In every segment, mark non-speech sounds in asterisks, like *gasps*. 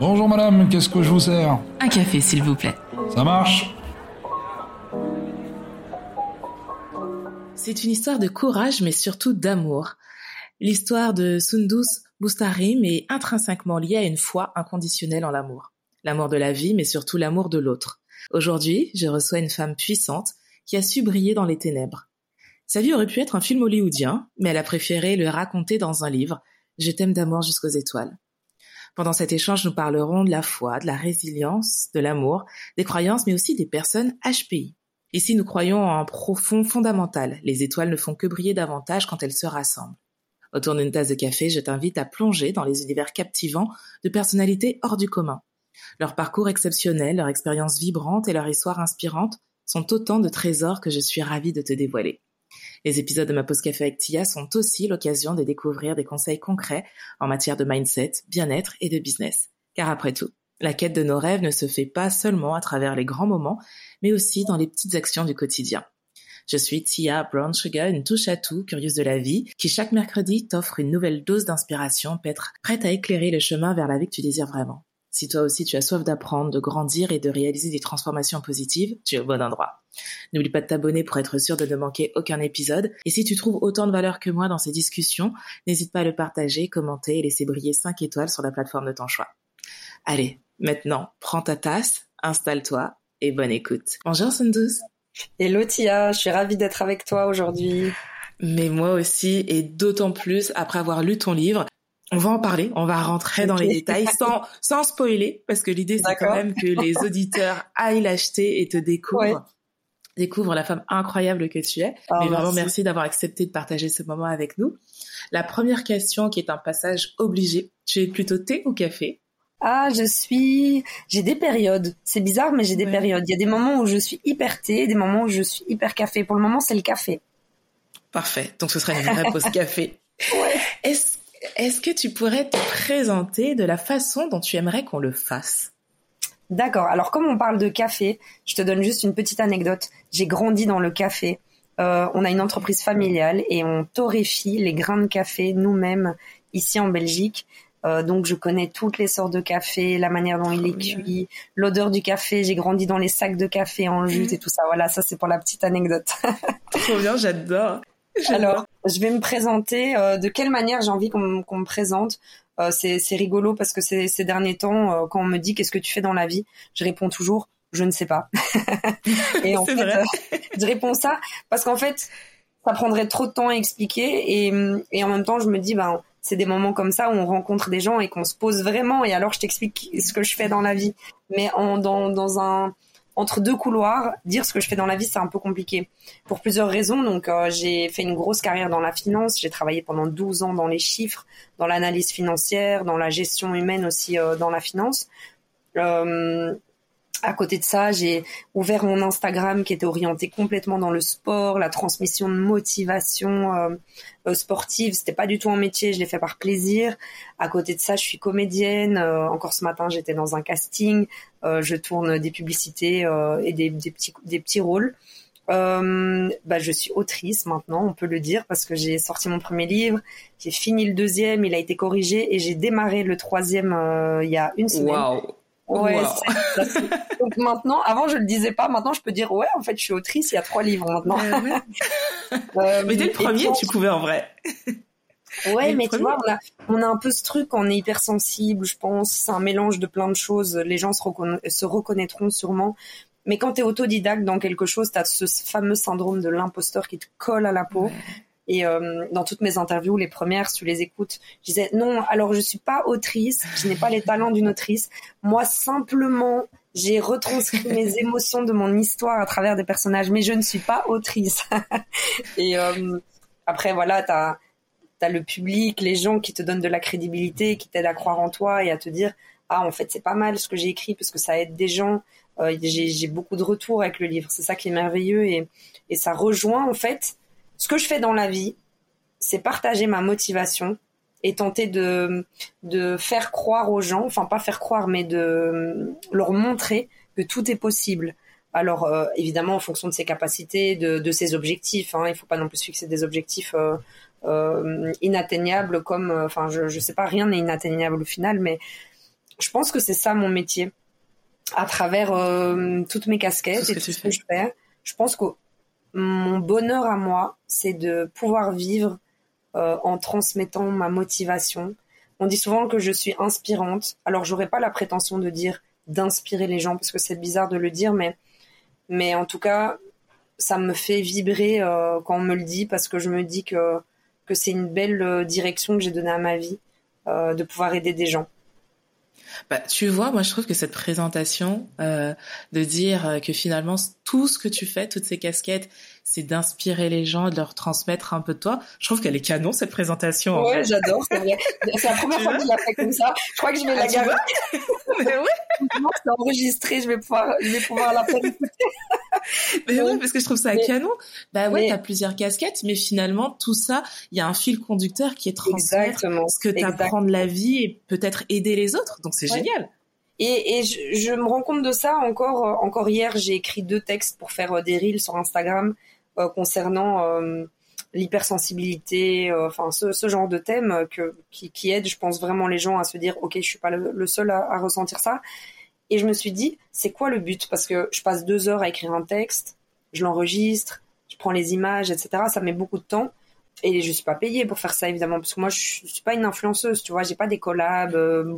Bonjour madame, qu'est-ce que je vous sers Un café, s'il vous plaît. Ça marche C'est une histoire de courage, mais surtout d'amour. L'histoire de Sundus Bustarim est intrinsèquement liée à une foi inconditionnelle en l'amour. L'amour de la vie, mais surtout l'amour de l'autre. Aujourd'hui, je reçois une femme puissante qui a su briller dans les ténèbres. Sa vie aurait pu être un film hollywoodien, mais elle a préféré le raconter dans un livre, Je t'aime d'amour jusqu'aux étoiles. Pendant cet échange, nous parlerons de la foi, de la résilience, de l'amour, des croyances, mais aussi des personnes HPI. Ici, nous croyons en un profond fondamental. Les étoiles ne font que briller davantage quand elles se rassemblent. Autour d'une tasse de café, je t'invite à plonger dans les univers captivants de personnalités hors du commun. Leur parcours exceptionnel, leur expérience vibrante et leur histoire inspirante sont autant de trésors que je suis ravie de te dévoiler. Les épisodes de ma pause café avec Tia sont aussi l'occasion de découvrir des conseils concrets en matière de mindset, bien-être et de business. Car après tout, la quête de nos rêves ne se fait pas seulement à travers les grands moments, mais aussi dans les petites actions du quotidien. Je suis Tia Brown Sugar, une touche à tout, curieuse de la vie, qui chaque mercredi t'offre une nouvelle dose d'inspiration, prête à éclairer le chemin vers la vie que tu désires vraiment. Si toi aussi tu as soif d'apprendre, de grandir et de réaliser des transformations positives, tu es au bon endroit. N'oublie pas de t'abonner pour être sûr de ne manquer aucun épisode. Et si tu trouves autant de valeur que moi dans ces discussions, n'hésite pas à le partager, commenter et laisser briller 5 étoiles sur la plateforme de ton choix. Allez, maintenant, prends ta tasse, installe-toi et bonne écoute. Bonjour Sundus. Hello Tia, je suis ravie d'être avec toi aujourd'hui. Mais moi aussi, et d'autant plus après avoir lu ton livre. On va en parler, on va rentrer dans les détails sans, sans spoiler, parce que l'idée c'est quand même que les auditeurs *laughs* aillent l'acheter et te découvrent. découvrent la femme incroyable que tu es. Ah, Mais vraiment, merci, d'avoir accepté de partager ce moment avec nous. La première question, qui est un passage obligé, tu es plutôt thé ou café? Ah, je suis. J'ai des périodes. C'est bizarre, mais j'ai des périodes. Il y a des moments où je suis hyper thé, des moments où je suis hyper café. Pour le moment, c'est le café. Parfait. Donc, ce serait une vraie pause café. *laughs* Ouais. Est-ce est-ce que tu pourrais te présenter de la façon dont tu aimerais qu'on le fasse? D'accord. Alors comme on parle de café, je te donne juste une petite anecdote. J'ai grandi dans le café. Euh, on a une entreprise familiale et on torréfie les grains de café nous-mêmes ici en Belgique. Euh, donc je connais toutes les sortes de café, la manière dont il est cuit, l'odeur du café. J'ai grandi dans les sacs de café en jute et tout ça. Voilà, ça c'est pour la petite anecdote. *laughs* Trop bien, j'adore. Alors, je vais me présenter. Euh, de quelle manière j'ai envie qu'on me présente euh, C'est rigolo parce que ces, ces derniers temps, euh, quand on me dit qu'est-ce que tu fais dans la vie, je réponds toujours je ne sais pas. *laughs* et en fait, je réponds ça parce qu'en fait, ça prendrait trop de temps à expliquer et, et en même temps, je me dis ben c'est des moments comme ça où on rencontre des gens et qu'on se pose vraiment et alors je t'explique ce que je fais dans la vie mais en dans dans un entre deux couloirs, dire ce que je fais dans la vie, c'est un peu compliqué. Pour plusieurs raisons. Donc, euh, j'ai fait une grosse carrière dans la finance. J'ai travaillé pendant 12 ans dans les chiffres, dans l'analyse financière, dans la gestion humaine aussi euh, dans la finance. Euh, à côté de ça, j'ai ouvert mon Instagram qui était orienté complètement dans le sport, la transmission de motivation euh, euh sportive. C'était pas du tout un métier, je l'ai fait par plaisir. À côté de ça, je suis comédienne. Euh, encore ce matin, j'étais dans un casting. Euh, je tourne des publicités et des, des, petits des petits rôles. bah, je suis autrice maintenant, on peut le dire, parce que j'ai sorti mon premier livre, j'ai fini le deuxième, il a été corrigé et j'ai démarré le troisième il y a une semaine. Wow. Ouais. *laughs* Donc maintenant, avant je le disais pas, maintenant je peux dire ouais, en fait je suis autrice, il y a trois livres maintenant. *laughs* euh, mais dès le premier, tu pouvais en vrai. *laughs* Ouais, mais tu vois, on a, on a un peu ce truc, on est hypersensible, je pense. C'est un mélange de plein de choses. Les gens se, se reconnaîtront sûrement. Mais quand tu es autodidacte dans quelque chose, tu as ce fameux syndrome de l'imposteur qui te colle à la peau. Et euh, dans toutes mes interviews, les premières, si tu les écoutes, je disais non, alors je suis pas autrice, je n'ai pas les talents d'une autrice. Moi, simplement, j'ai retranscrit *laughs* mes émotions de mon histoire à travers des personnages, mais je ne suis pas autrice. *laughs* et euh, après, voilà, tu as, as, le public, les gens qui te donnent de la crédibilité, qui t'aident à croire en toi et à te dire, ah, en fait, c'est pas mal ce que j'ai écrit parce que ça aide des gens. Euh, j'ai beaucoup de retours avec le livre. C'est ça qui est merveilleux et, et ça rejoint, en fait, ce que je fais dans la vie, c'est partager ma motivation et tenter de, de faire croire aux gens, enfin pas faire croire, mais de leur montrer que tout est possible. Alors euh, évidemment en fonction de ses capacités, de, de ses objectifs. Hein, il faut pas non plus fixer des objectifs euh, euh, inatteignables comme, enfin je, je sais pas, rien n'est inatteignable au final, mais je pense que c'est ça mon métier. À travers euh, toutes mes casquettes et tout ce que je fais, je pense que mon bonheur à moi, c'est de pouvoir vivre euh, en transmettant ma motivation. On dit souvent que je suis inspirante. Alors, j'aurais pas la prétention de dire d'inspirer les gens parce que c'est bizarre de le dire, mais mais en tout cas, ça me fait vibrer euh, quand on me le dit parce que je me dis que que c'est une belle euh, direction que j'ai donnée à ma vie de pouvoir aider des gens. Bah, tu vois, moi je trouve que cette présentation, de dire que finalement tout ce que tu fais, toutes ces casquettes, c'est d'inspirer les gens, de leur transmettre un peu de toi. Je trouve qu'elle est canon cette présentation. Ouais, j'adore, c'est vrai. C'est la première fois que je la fais comme ça. Je crois que je vais ah, la garder. *laughs* Mais oui. c'est enregistré, je vais pouvoir, je vais pouvoir la faire écouter. mais ouais, parce que je trouve ça canon. Bah ouais, t'as plusieurs casquettes, mais finalement tout ça, il y a un fil conducteur qui est transmettre ce que t'apprends de la vie et peut-être aider les autres. Donc c'est génial. Et, et je, je, me rends compte de ça encore. Encore hier, j'ai écrit deux textes pour faire euh, des reels sur Instagram concernant euh, l'hypersensibilité, enfin ce, genre de thème que, qui, qui, aide, je pense vraiment les gens à se dire, ok, je suis pas le, seul à, ressentir ça. Et je me suis dit, c'est quoi le but? Parce que je passe deux heures à écrire un texte, je l'enregistre, je prends les images, etc. Ça met beaucoup de temps. Et je suis pas payée pour faire ça évidemment parce que moi je suis pas une influenceuse, tu vois, j'ai pas des collabs,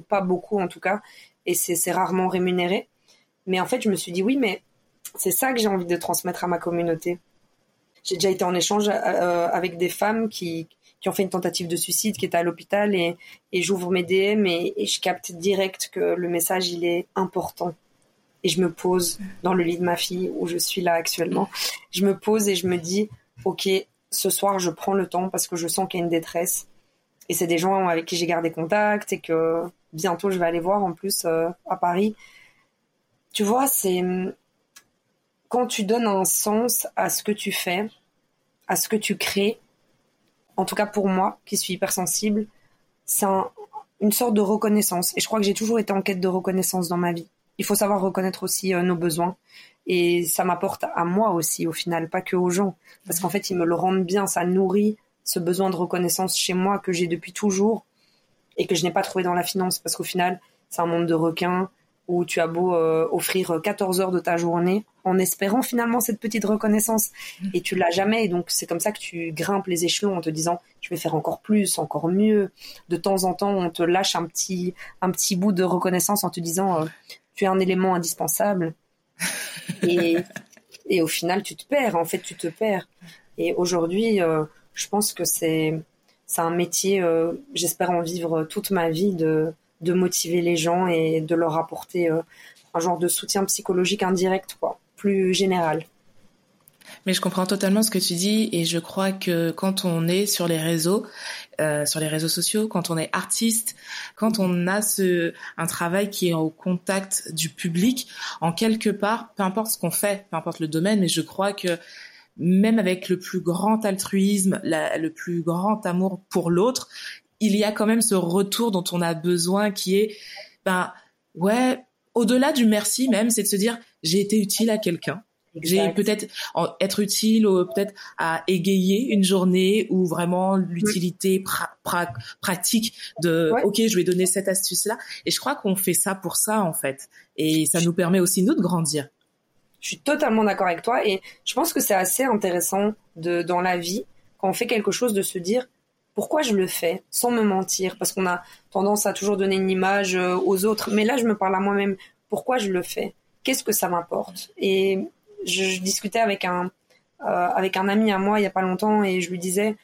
pas beaucoup en tout cas et c'est rarement rémunéré. Mais en fait, je me suis dit oui, mais c'est ça que j'ai envie de transmettre à ma communauté. J'ai déjà été en échange euh, avec des femmes qui, qui ont fait une tentative de suicide, qui étaient à l'hôpital et, et j'ouvre mes DM et, et, je capte direct que le message il est important. Et je me pose dans le lit de ma fille où je suis là actuellement. Je me pose et je me dis, ok, ce soir je prends le temps parce que je sens qu'il y a une détresse. Et c'est des gens avec qui j'ai gardé contact et que bientôt je vais aller voir en plus euh, à Paris. Tu vois, c'est quand tu donnes un sens à ce que tu fais, à ce que tu crées. En tout cas pour moi, qui suis hypersensible, c'est une sorte de reconnaissance. Et je crois que j'ai toujours été en quête de reconnaissance dans ma vie. Il faut savoir reconnaître aussi euh, nos besoins. Et ça m'apporte à moi aussi, au final, pas que aux gens. Parce qu'en fait, ils me le rendent bien, ça nourrit ce besoin de reconnaissance chez moi que j'ai depuis toujours et que je n'ai pas trouvé dans la finance parce qu'au final, c'est un monde de requins où tu as beau euh, offrir 14 heures de ta journée en espérant finalement cette petite reconnaissance mmh. et tu l'as jamais et donc c'est comme ça que tu grimpes les échelons en te disant je vais faire encore plus, encore mieux. De temps en temps, on te lâche un petit un petit bout de reconnaissance en te disant euh, tu es un élément indispensable *laughs* et et au final tu te perds en fait tu te perds et aujourd'hui euh, je pense que c'est c'est un métier, euh, j'espère en vivre toute ma vie, de, de motiver les gens et de leur apporter euh, un genre de soutien psychologique indirect, quoi, plus général. Mais je comprends totalement ce que tu dis et je crois que quand on est sur les réseaux, euh, sur les réseaux sociaux, quand on est artiste, quand on a ce un travail qui est au contact du public, en quelque part, peu importe ce qu'on fait, peu importe le domaine, mais je crois que même avec le plus grand altruisme, le plus grand amour pour l'autre, il y a quand même ce retour dont on a besoin qui est, ben, ouais, au-delà du merci même, c'est de se dire, j'ai été utile à quelqu'un. J'ai peut-être être utile peut-être à égayer une journée ou vraiment l'utilité pratique de ok je vais donner cette astuce là et je crois qu'on fait ça pour ça en fait. Et ça nous permet aussi nous de grandir. Je suis totalement d'accord avec toi. Et je pense que c'est assez intéressant de dans la vie quand on fait quelque chose de se dire pourquoi je le fais sans me mentir? Parce qu'on a tendance à toujours donner une image euh, aux autres. Mais là je me parle à moi-même. Pourquoi je le fais? Qu'est-ce que ça m'apporte et je, discutais avec un euh, avec un ami à moi il y a pas longtemps et je lui disais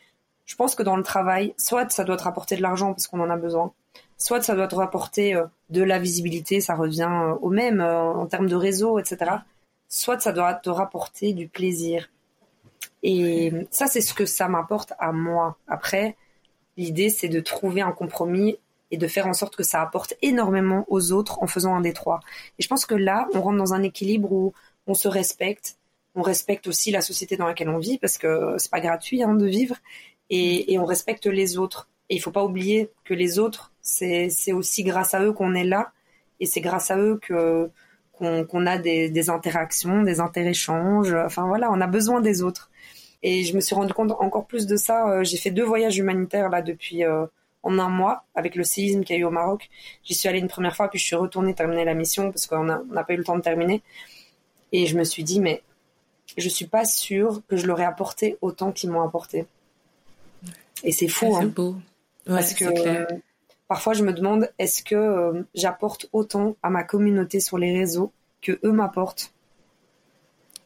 je pense que dans le travail soit ça doit te rapporter de l'argent parce qu'on en a besoin soit ça doit te rapporter euh, de la visibilité ça revient au même en termes de réseau etc soit ça doit te rapporter du plaisir. Et ça, c'est ce que ça m'apporte à moi. Après, l'idée, c'est de trouver un compromis et de faire en sorte que ça apporte énormément aux autres en faisant un des trois. Et je pense que là, on rentre dans un équilibre où on se respecte, on respecte aussi la société dans laquelle on vit parce que c'est pas gratuit hein, de vivre et, on respecte les autres. Et il faut pas oublier que les autres, c'est aussi grâce à eux qu'on est là et c'est grâce à eux qu'on a des, des, interactions, des interéchanges. Enfin voilà, on a besoin des autres. Et je me suis rendu compte encore plus de ça. Euh, j'ai fait deux voyages humanitaires là depuis euh, en un mois avec le séisme qu'il y a eu au Maroc. J'y suis allée une première fois, puis je suis retournée terminer la mission parce qu'on n'a pas eu le temps de terminer. Et je me suis dit, mais je suis pas sûre que je leur ai apporté autant qu'ils m'ont apporté. Et c'est fou, C'est hein. beau. Ouais, parce que clair. euh, parfois je me demande est-ce que euh, j'apporte autant à ma communauté sur les réseaux que eux m'apportent?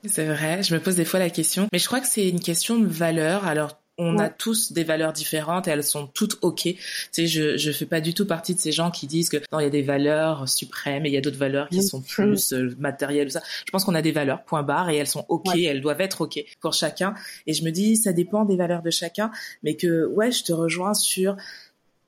C'est vrai, je me pose des fois la question, mais je crois que c'est une question de valeur. Alors, on a tous des valeurs différentes et elles sont toutes ok. Tu sais, je je fais pas du tout partie de ces gens qui disent que non, il y a des valeurs suprêmes et il y a d'autres valeurs qui sont plus euh, matérielles ou ça. Je pense qu'on a des valeurs, point barre, et elles sont ok, Ouais. elles doivent être ok pour chacun. Et je me dis, ça dépend des valeurs de chacun, mais que ouais, je te rejoins sur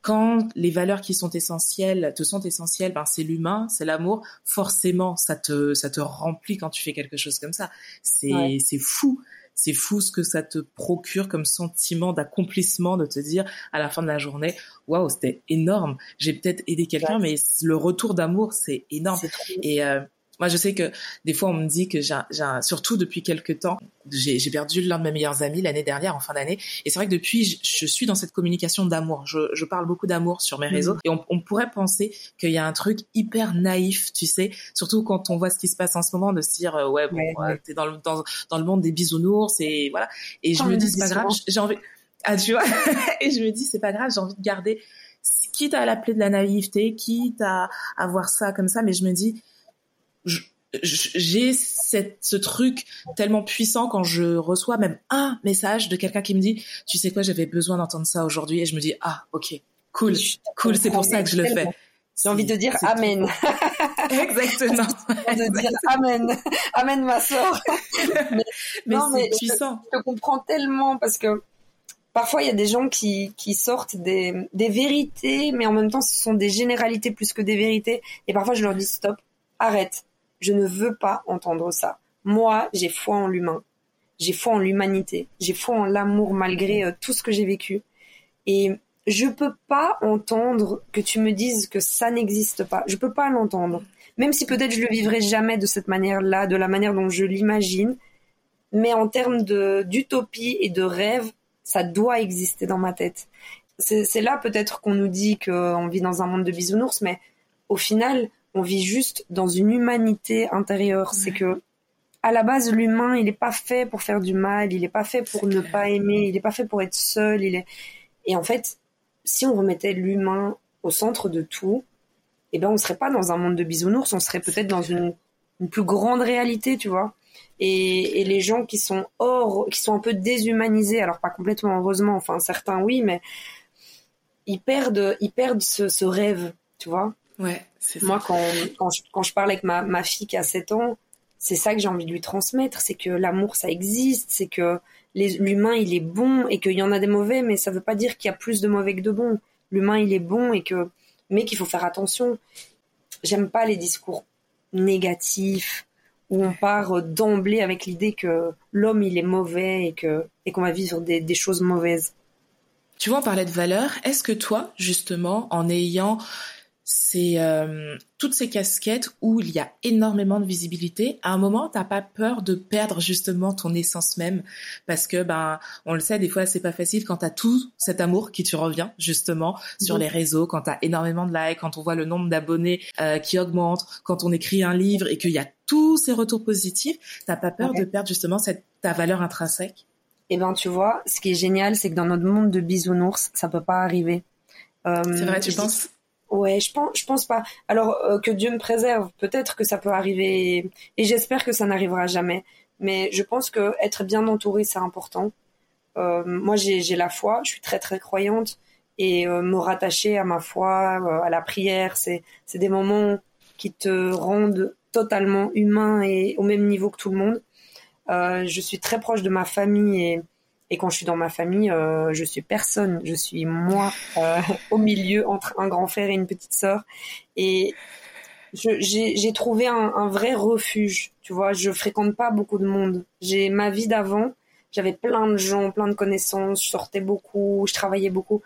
quand les valeurs qui sont essentielles te sont essentielles, ben c'est l'humain, c'est l'amour. Forcément, ça te ça te remplit quand tu fais quelque chose comme ça. C'est Ouais. c'est fou. C'est fou ce que ça te procure comme sentiment d'accomplissement de te dire à la fin de la journée, waouh, c'était énorme. J'ai peut-être aidé quelqu'un, mais le retour d'amour, c'est énorme. Et euh, moi, je sais que des fois, on me dit que j'ai, surtout depuis quelques temps, j'ai, perdu l'un de mes meilleurs amis l'année dernière, en fin d'année. Et c'est vrai que depuis, je, je suis dans cette communication d'amour. Je, je parle beaucoup d'amour sur mes Mhm. réseaux. Et on, on pourrait penser qu'il y a un truc hyper naïf, tu sais, surtout quand on voit ce qui se passe en ce moment, de se dire, euh, ouais, bon, Ouais, euh, ouais. t'es dans le, dans, dans le monde des bisounours, et voilà. Et je Oh, me dis, c'est pas grave, j'ai envie, ah, tu vois, *laughs* et je me dis, c'est pas grave, j'ai envie de garder, quitte à l'appeler de la naïveté, quitte à, à voir ça comme ça, mais je me dis, j'ai ce truc tellement puissant quand je reçois même un message de quelqu'un qui me dit, tu sais quoi, j'avais besoin d'entendre ça aujourd'hui, et je me dis, ah, ok, cool, cool, c'est pour ça que je le fais. J'ai envie de dire Amen. *laughs* Exactement. *laughs* de dire Amen. Amen, ma sœur. *laughs* Mais c'est puissant. Je comprends tellement parce que parfois il y a des gens qui, qui sortent des, des vérités, mais en même temps ce sont des généralités plus que des vérités. Et parfois je leur dis stop, arrête. Je ne veux pas entendre ça. Moi, j'ai foi en l'humain. J'ai foi en l'humanité. J'ai foi en l'amour malgré euh, tout ce que j'ai vécu. Et je peux pas entendre que tu me dises que ça n'existe pas. Je peux pas l'entendre. Même si peut-être je le vivrai jamais de cette manière-là, de la manière dont je l'imagine. Mais en termes d'utopie et de rêve, ça doit exister dans ma tête. C'est là peut-être qu'on nous dit qu'on vit dans un monde de bisounours, mais au final, on vit juste dans une humanité intérieure. C'est que à la base, l'humain, il n'est pas fait pour faire du mal, il n'est pas fait pour ne pas aimer, il n'est pas fait pour être seul. Il est... Et en fait, si on remettait l'humain au centre de tout, eh ben, on serait pas dans un monde de bisounours, on serait peut-être dans une, une plus grande réalité, tu vois. Et, et les gens qui sont hors, qui sont un peu déshumanisés, alors pas complètement heureusement, enfin certains oui, mais ils perdent, ils perdent ce, ce rêve, tu vois. Ouais, c'est ça. Moi, quand, quand, je, quand je parle avec ma, ma fille qui a 7 ans, c'est ça que j'ai envie de lui transmettre, c'est que l'amour, ça existe, c'est que l'humain, il est bon et qu'il y en a des mauvais, mais ça veut pas dire qu'il y a plus de mauvais que de bons. L'humain, il est bon et que, mais qu'il faut faire attention. J'aime pas les discours négatifs où on part euh, d'emblée avec l'idée que l'homme, il est mauvais et que, et qu'on va vivre des, des choses mauvaises. Tu vois, on parlait de valeurs. Est-ce que toi, justement, en ayant ces, euh, toutes ces casquettes où il y a énormément de visibilité, à un moment, t'as pas peur de perdre justement ton essence même Parce que, ben, on le sait, des fois, c'est pas facile quand t'as tout cet amour qui te revient, justement, sur les réseaux, quand t'as énormément de likes, quand on voit le nombre d'abonnés euh, qui augmente, quand on écrit un livre et qu'il y a tous ces retours positifs, t'as pas peur de perdre justement cette, ta valeur intrinsèque? Eh ben, tu vois, ce qui est génial, c'est que dans notre monde de bisounours, ça peut pas arriver. Euh, C'est vrai, tu penses? Ouais, je pense, je pense pas. Alors euh, que Dieu me préserve, peut-être que ça peut arriver, et j'espère que ça n'arrivera jamais. Mais je pense que être bien entouré, c'est important. Euh, moi, j'ai la foi, je suis très très croyante, et euh, me rattacher à ma foi, euh, à la prière, c'est c'est des moments qui te rendent totalement humain et au même niveau que tout le monde. Euh, je suis très proche de ma famille et et quand je suis dans ma famille, euh, je suis personne. Je suis moi euh, *laughs* au milieu entre un grand frère et une petite sœur. Et j'ai trouvé un, un vrai refuge. Tu vois, je fréquente pas beaucoup de monde. J'ai ma vie d'avant. J'avais plein de gens, plein de connaissances. Je sortais beaucoup, je travaillais beaucoup.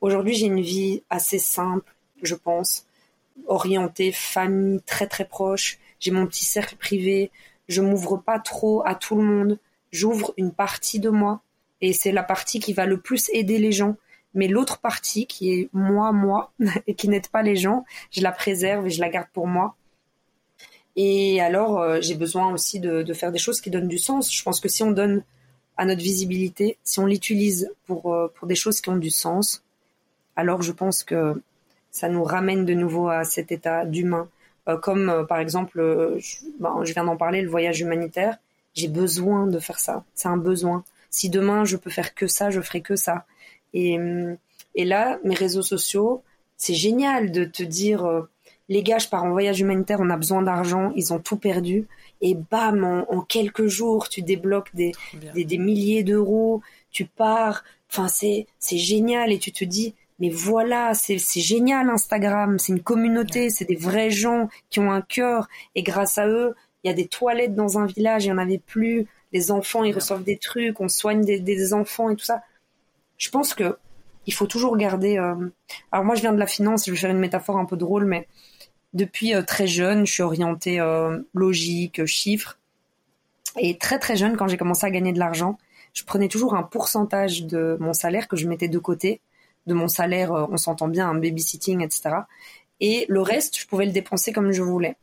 Aujourd'hui, j'ai une vie assez simple, je pense, orientée famille très très proche. J'ai mon petit cercle privé. Je m'ouvre pas trop à tout le monde. J'ouvre une partie de moi et c'est la partie qui va le plus aider les gens. Mais l'autre partie, qui est moi, moi, *laughs* et qui n'aide pas les gens, je la préserve et je la garde pour moi. Et alors, euh, j'ai besoin aussi de, faire des choses qui donnent du sens. Je pense que si on donne à notre visibilité, si on l'utilise pour, euh, pour des choses qui ont du sens, alors je pense que ça nous ramène de nouveau à cet état d'humain. Euh, comme par exemple, ben, je viens d'en parler, le voyage humanitaire. J'ai besoin de faire ça. C'est un besoin. Si demain je peux faire que ça, je ferai que ça. Et, et là, mes réseaux sociaux, c'est génial de te dire les gars, je pars en voyage humanitaire, on a besoin d'argent, ils ont tout perdu. Et bam, en, quelques jours, tu débloques des, des, milliers d'euros, tu pars. Enfin, c'est, génial et tu te dis, mais voilà, c'est, c'est génial Instagram, c'est une communauté, c'est des vrais gens qui ont un cœur. Et grâce à eux, il y a des toilettes dans un village, il n'y en avait plus. Les enfants, ils reçoivent des trucs, on soigne des, des enfants et tout ça. Je pense que il faut toujours garder. Euh... Alors moi, je viens de la finance, je vais faire une métaphore un peu drôle, mais depuis euh, très jeune, je suis orientée euh, logique, chiffres. Et très très jeune, quand j'ai commencé à gagner de l'argent, je prenais toujours un pourcentage de mon salaire que je mettais de côté. De mon salaire, on s'entend bien, un babysitting, etc. Et le reste, je pouvais le dépenser comme je voulais.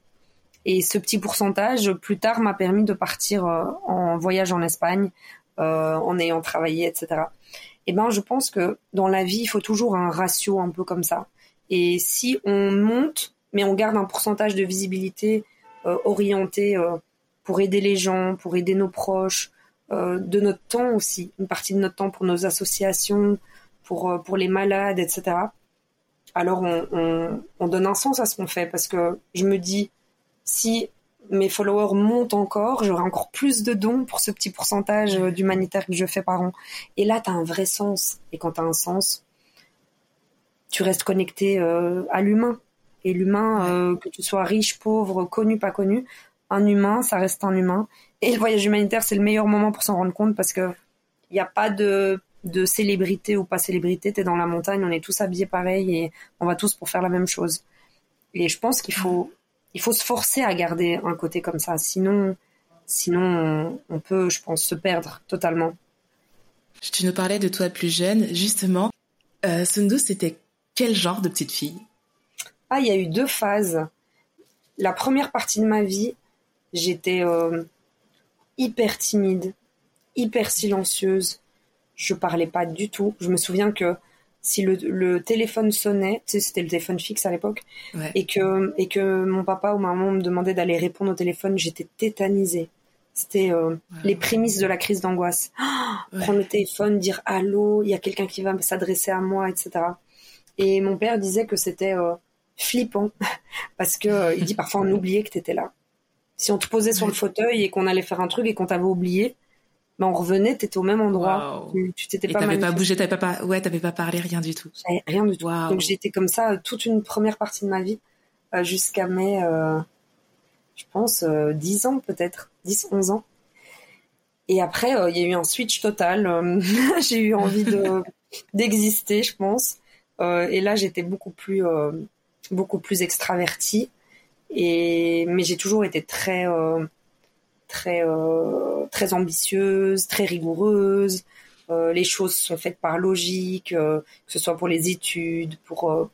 Et ce petit pourcentage, plus tard, m'a permis de partir en voyage en Espagne, en ayant travaillé, etc. Et ben, je pense que dans la vie, il faut toujours un ratio un peu comme ça. Et si on monte mais on garde un pourcentage de visibilité euh, orienté euh, pour aider les gens, pour aider nos proches, euh, de notre temps aussi, une partie de notre temps pour nos associations, pour, pour les malades, etc. Alors on, on, on donne un sens à ce qu'on fait parce que je me dis, si mes followers montent encore, j'aurai encore plus de dons pour ce petit pourcentage d'humanitaire que je fais par an. Et là, tu as un vrai sens. Et quand tu as un sens, tu restes connecté à l'humain. Et l'humain, euh, que tu sois riche, pauvre, connu, pas connu, un humain, ça reste un humain. Et le voyage humanitaire, c'est le meilleur moment pour s'en rendre compte parce que il n'y a pas de, de célébrité ou pas célébrité. T'es dans la montagne, on est tous habillés pareil et on va tous pour faire la même chose. Et je pense qu'il faut, il faut se forcer à garder un côté comme ça. Sinon, sinon, on, peut, je pense, se perdre totalement. Tu nous parlais de toi plus jeune, justement. Euh, Sundu, c'était quel genre de petite fille? Ah, il y a eu deux phases. La première partie de ma vie, j'étais euh, hyper timide, hyper silencieuse. Je parlais pas du tout. Je me souviens que si le, téléphone sonnait, tu sais, c'était le téléphone fixe à l'époque, et que et que mon papa ou ma maman me demandait d'aller répondre au téléphone, j'étais tétanisée. C'était euh, les prémices de la crise d'angoisse. *gasps* Prendre le téléphone, dire allô, il y a quelqu'un qui va s'adresser à moi, etc. Et mon père disait que c'était euh, flippant *laughs* parce que euh, il dit parfois on oubliait que tu étais là. Si on te posait sur le fauteuil et qu'on allait faire un truc et qu'on t'avait oublié, ben on revenait, t'étais au même endroit. Tu t'étais pas. T'avais pas bougé, t'avais pas, ouais, t'avais pas parlé, rien du tout. Rien du tout. Donc j'étais comme ça euh, toute une première partie de ma vie euh, jusqu'à mes, je pense, 10 ans peut-être, 10, 11 ans. Et après, il y a eu un switch total. *laughs* j'ai eu envie de *laughs* d'exister, je pense. et là, j'étais beaucoup plus beaucoup plus extravertie. Et mais j'ai toujours été très euh, très euh, très ambitieuse, très rigoureuse. Euh, les choses sont faites par logique, que ce soit pour les études, pour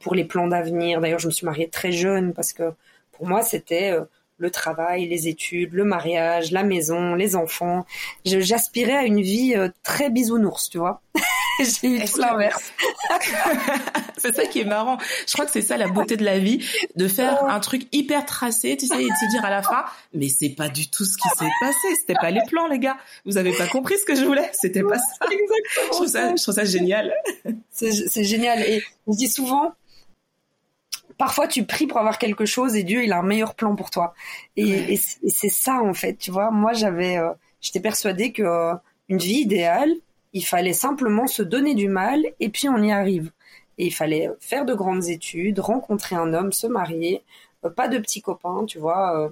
pour les plans d'avenir. D'ailleurs, je me suis mariée très jeune parce que pour moi, c'était le travail, les études, le mariage, la maison, les enfants. J'aspirais à une vie très bisounours, tu vois. *laughs* *laughs* J'ai eu tout l'inverse. *laughs* c'est ça qui est marrant. Je crois que c'est ça la beauté de la vie, de faire un truc hyper tracé, tu sais, et de se dire à la fin, mais c'est pas du tout ce qui s'est passé. C'était pas les plans, les gars. Vous avez pas compris ce que je voulais? C'était pas ça. Exactement. Je trouve ça, je trouve ça génial. C'est génial. Et on dit souvent, parfois tu pries pour avoir quelque chose et Dieu il a un meilleur plan pour toi. Et, c'est ça en fait, tu vois. Moi j'avais, euh, j'étais persuadée que euh, une vie idéale, il fallait simplement se donner du mal et puis on y arrive. Et il fallait faire de grandes études, rencontrer un homme, se marier, euh, pas de petits copains, tu vois, euh,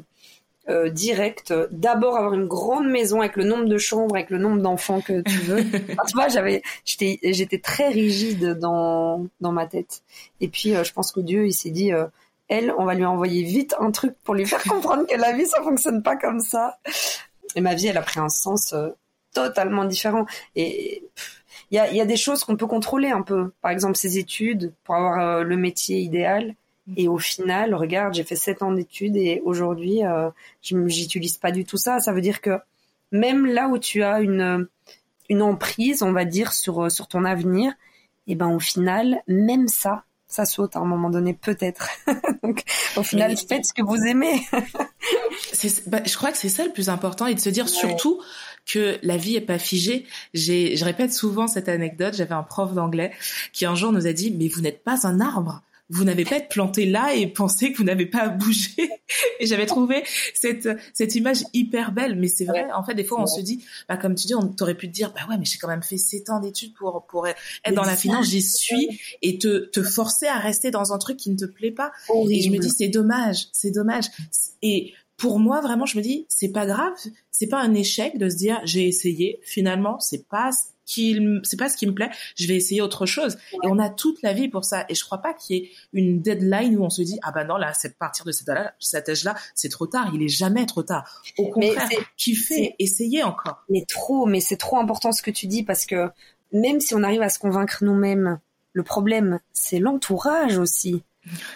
euh, direct. D'abord avoir une grande maison avec le nombre de chambres, avec le nombre d'enfants que tu veux. *laughs* tu vois, j'avais, j'étais, j'étais très rigide dans dans ma tête. Et puis, je pense que Dieu, il s'est dit, elle, on va lui envoyer vite un truc pour lui faire comprendre que la vie, ça fonctionne pas comme ça. Et ma vie, elle a pris un sens totalement différent. Et il y a, y a des choses qu'on peut contrôler un peu. Par exemple, ses études pour avoir euh, le métier idéal. Mm. Et au final, regarde, j'ai fait sept ans d'études et aujourd'hui, euh, j'utilise pas du tout ça. Ça veut dire que même là où tu as une une emprise, on va dire, sur sur ton avenir, et eh ben au final, même ça, ça saute à un moment donné, peut-être. *laughs* Donc, au final, faites ce que vous aimez. *laughs* bah, je crois que c'est ça le plus important et de se dire surtout que la vie est pas figée. J'ai, je répète souvent cette anecdote. J'avais un prof d'anglais qui un jour nous a dit, mais vous n'êtes pas un arbre vous n'avez pas être planté là et pensé que vous n'avez pas à bouger. *laughs* et j'avais trouvé cette cette image hyper belle, mais c'est vrai. En fait, des fois, on se dit, bah comme tu dis, on t'aurait pu te dire, bah ouais, mais j'ai quand même fait sept ans d'études pour pour être dans la finance, j'y suis, et te te forcer à rester dans un truc qui ne te plaît pas. Et je me dis, c'est dommage, c'est dommage. Et pour moi, vraiment, je me dis, c'est pas grave, c'est pas un échec de se dire, j'ai essayé, finalement, c'est pas qui c'est pas ce qui me plaît, je vais essayer autre chose. Et on a toute la vie pour ça. Et je crois pas qu'il y ait une deadline où on se dit ah ben non là c'est partir de cet âge là c'est trop tard. Il est jamais trop tard. Au contraire, kiffer, essayer encore? Mais trop, mais c'est trop important ce que tu dis parce que même si on arrive à se convaincre nous-mêmes, le problème c'est l'entourage aussi.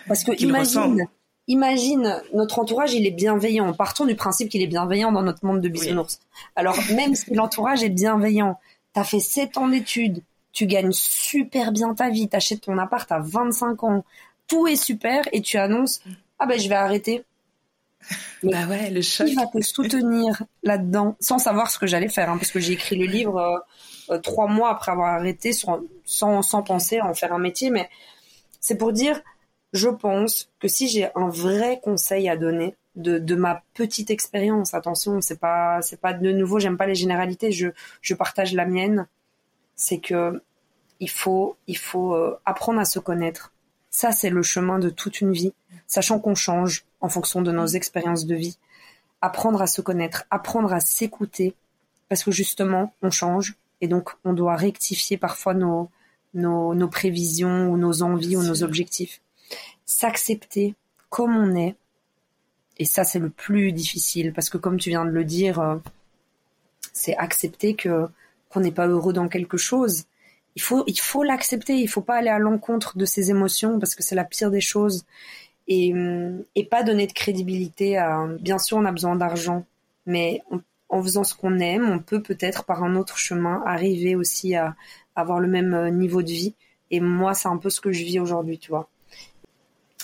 Parce que imagine. Imagine, notre entourage, il est bienveillant. Partons du principe qu'il est bienveillant dans notre monde de bisounours. Alors, même si l'entourage est bienveillant, T'as fait 7 ans d'études, tu gagnes super bien ta vie, t'achètes ton appart à 25 ans, tout est super et tu annonces ah ben je vais arrêter. bah ouais, le choc. Qui va te soutenir là-dedans sans savoir ce que j'allais faire, hein, parce que j'ai écrit le livre euh, euh, trois mois après avoir arrêté, sans, sans penser à en faire un métier, mais c'est pour dire, je pense que si j'ai un vrai conseil à donner, de, de ma petite expérience. Attention, c'est pas c'est pas de nouveau. J'aime pas les généralités. Je je partage la mienne. C'est que il faut il faut euh, apprendre à se connaître. Ça c'est le chemin de toute une vie, sachant qu'on change en fonction de nos expériences de vie. Apprendre à se connaître, apprendre à s'écouter, parce que justement on change et donc on doit rectifier parfois nos nos, nos prévisions ou nos envies ou nos objectifs. S'accepter comme on est, et ça, c'est le plus difficile parce que, comme tu viens de le dire, euh, c'est accepter que qu'on n'est pas heureux dans quelque chose. Il faut, il faut l'accepter. Il faut pas aller à l'encontre de ses émotions parce que c'est la pire des choses. Et, et pas donner de crédibilité à. Bien sûr, on a besoin d'argent, mais en faisant ce qu'on aime, on peut peut-être par un autre chemin arriver aussi à avoir le même euh, niveau de vie. Et moi, c'est un peu ce que je vis aujourd'hui, tu vois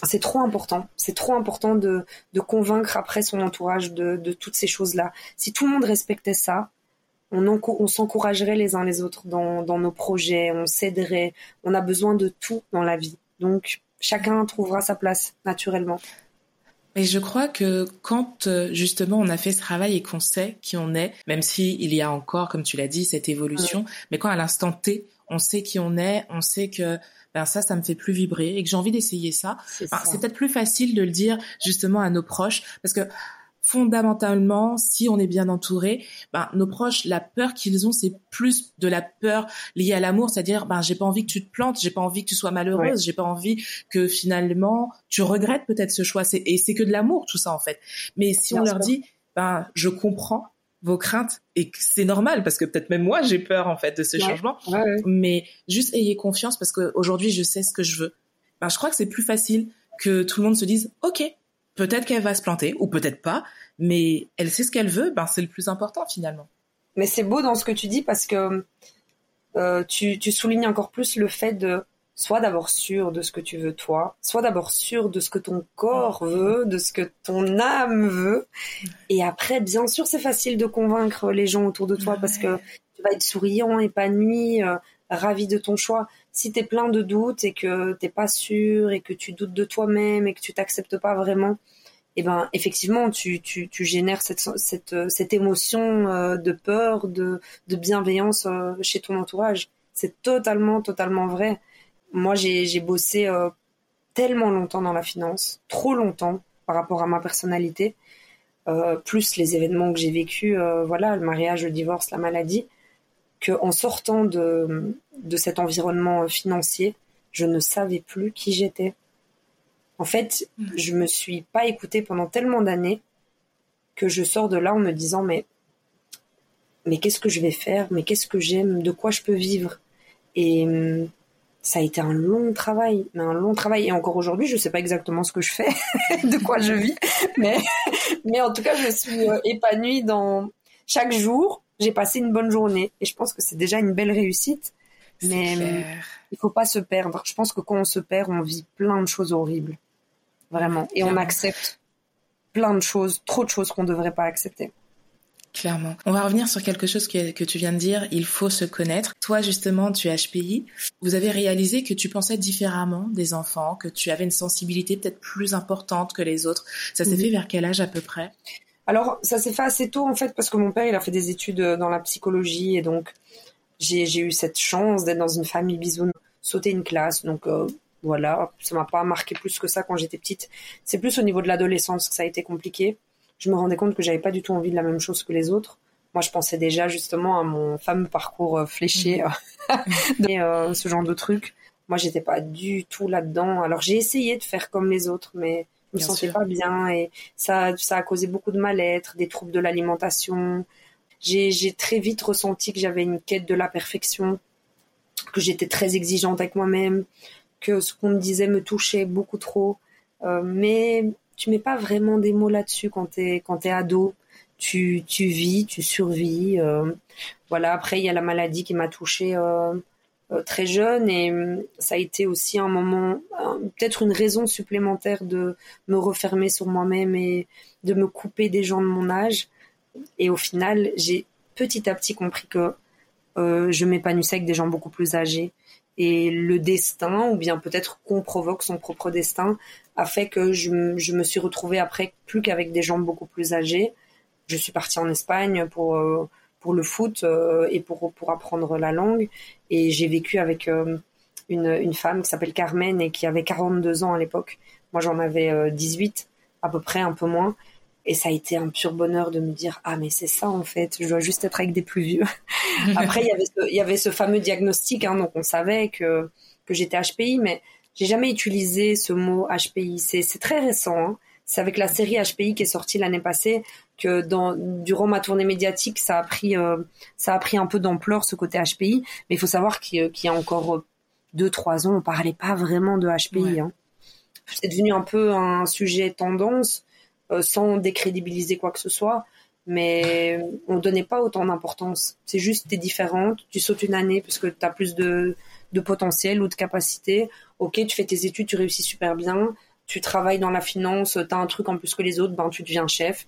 c'est trop important. C'est trop important de, de convaincre après son entourage de, de toutes ces choses-là. Si tout le monde respectait ça, on, on s'encouragerait les uns les autres dans, dans nos projets, on s'aiderait. On a besoin de tout dans la vie. Donc, chacun trouvera sa place naturellement. Et je crois que quand euh, justement on a fait ce travail et qu'on sait qui on est, même si il y a encore, comme tu l'as dit, cette évolution, mais quand à l'instant T, on sait qui on est, on sait que ben ça, ça me fait plus vibrer et que j'ai envie d'essayer ça. C'est peut-être plus facile de le dire justement à nos proches parce que fondamentalement, si on est bien entouré, ben, nos proches, la peur qu'ils ont, c'est plus de la peur liée à l'amour, c'est-à-dire, ben, j'ai pas envie que tu te plantes, j'ai pas envie que tu sois malheureuse, j'ai pas envie que finalement tu regrettes peut-être ce choix. Et c'est que de l'amour tout ça en fait. Mais si on leur dit, ben, je comprends, vos craintes. Et c'est normal parce que peut-être même moi j'ai peur en fait de ce changement. Mais juste ayez confiance parce qu'aujourd'hui je sais ce que je veux. Ben, je crois que c'est plus facile que tout le monde se dise ok peut-être qu'elle va se planter ou peut-être pas mais elle sait ce qu'elle veut ben c'est le plus important finalement. Mais c'est beau dans ce que tu dis parce que euh, tu, tu soulignes encore plus le fait de sois d'abord sûr de ce que tu veux toi, sois d'abord sûr de ce que ton corps veut, de ce que ton âme veut. Et après, bien sûr, c'est facile de convaincre les gens autour de toi parce que tu vas être souriant, épanoui, euh, ravi de ton choix. Si tu es plein de doutes et que t'es pas sûr et que tu doutes de toi-même et que tu t'acceptes pas vraiment, eh ben effectivement tu, tu, tu génères cette, cette, cette émotion euh, de peur, de, de bienveillance euh, chez ton entourage. C'est totalement, totalement vrai. Moi, j'ai bossé euh, tellement longtemps dans la finance, trop longtemps par rapport à ma personnalité, euh, plus les événements que j'ai vécus, euh, voilà, le mariage, le divorce, la maladie, que en sortant de, de cet environnement financier, je ne savais plus qui j'étais. En fait, mmh. je me suis pas écoutée pendant tellement d'années que je sors de là en me disant mais mais qu'est-ce que je vais faire? Mais qu'est-ce que j'aime? De quoi je peux vivre? Et hum, ça a été un long travail, mais un long travail. Et encore aujourd'hui, je sais pas exactement ce que je fais, *laughs* de quoi je vis, mais, mais en tout cas, je suis euh, épanouie dans chaque jour. J'ai passé une bonne journée et je pense que c'est déjà une belle réussite. Mais hum, il faut pas se perdre. Je pense que quand on se perd, on vit plein de choses horribles, vraiment, et on accepte plein de choses, trop de choses qu'on devrait pas accepter. Clairement. On va revenir sur quelque chose que, que, tu viens de dire. Il faut se connaître. Toi, justement, tu es HPI. Vous avez réalisé que tu pensais différemment des enfants, que tu avais une sensibilité peut-être plus importante que les autres. Ça s'est fait vers quel âge à peu près? Alors, ça s'est fait assez tôt, en fait, parce que mon père, il a fait des études euh, dans la psychologie et donc j'ai eu cette chance d'être dans une famille bisounours, sauter une classe. Donc, euh, voilà, ça m'a pas marqué plus que ça quand j'étais petite. C'est plus au niveau de l'adolescence que ça a été compliqué je me rendais compte que j'avais pas du tout envie de la même chose que les autres. Moi, je pensais déjà justement à mon fameux parcours euh, fléché, mhm. *laughs* et euh, ce genre de trucs. Moi, j'étais pas du tout là-dedans. Alors, j'ai essayé de faire comme les autres, mais je me sentais pas bien et ça, ça a causé beaucoup de mal-être, des troubles de l'alimentation. J'ai très vite ressenti que j'avais une quête de la perfection, que j'étais très exigeante avec moi-même, que ce qu'on me disait me touchait beaucoup trop. Euh, mais tu mets pas vraiment des mots là-dessus quand t'es quand t'es ado. Tu, tu vis, tu survis. Euh, voilà. Après, il y a la maladie qui m'a touchée euh, euh, très jeune et ça a été aussi un moment, peut-être une raison supplémentaire de me refermer sur moi-même et de me couper des gens de mon âge. Et au final, j'ai petit à petit compris que je m'épanouissais avec des gens beaucoup plus âgés et le destin, ou bien peut-être qu'on provoque son propre destin, a fait que je, me suis retrouvée après plus qu'avec des gens beaucoup plus âgés. Je suis partie en Espagne pour euh, pour le foot euh, et pour pour apprendre la langue et j'ai vécu avec euh, une, une femme qui s'appelle Carmen et qui avait 42 ans à l'époque. Moi j'en avais 18 à peu près un peu moins et ça a été un pur bonheur de me dire ah mais c'est ça en fait, je dois juste être avec des plus vieux. *laughs* Après il y avait ce, il y avait ce fameux diagnostic, hein, donc on savait que que j'étais HPI, mais j'ai jamais utilisé ce mot HPI. C'est c'est très récent. Hein. C'est avec la série HPI qui est sortie l'année passée que dans durant ma tournée médiatique ça a pris euh, ça a pris un peu d'ampleur ce côté HPI. Mais il faut savoir qu'il y a encore deux trois ans on parlait pas vraiment de HPI. Hein. C'est devenu un peu un sujet tendance euh, sans décrédibiliser quoi que ce soit. Mais on donnait pas autant d'importance. C'est juste, t'es différente, tu sautes une année parce que t'as plus de, de potentiel ou de capacité. Ok, tu fais tes études, tu réussis super bien, tu travailles dans la finance, t'as un truc en plus que les autres, ben tu deviens chef.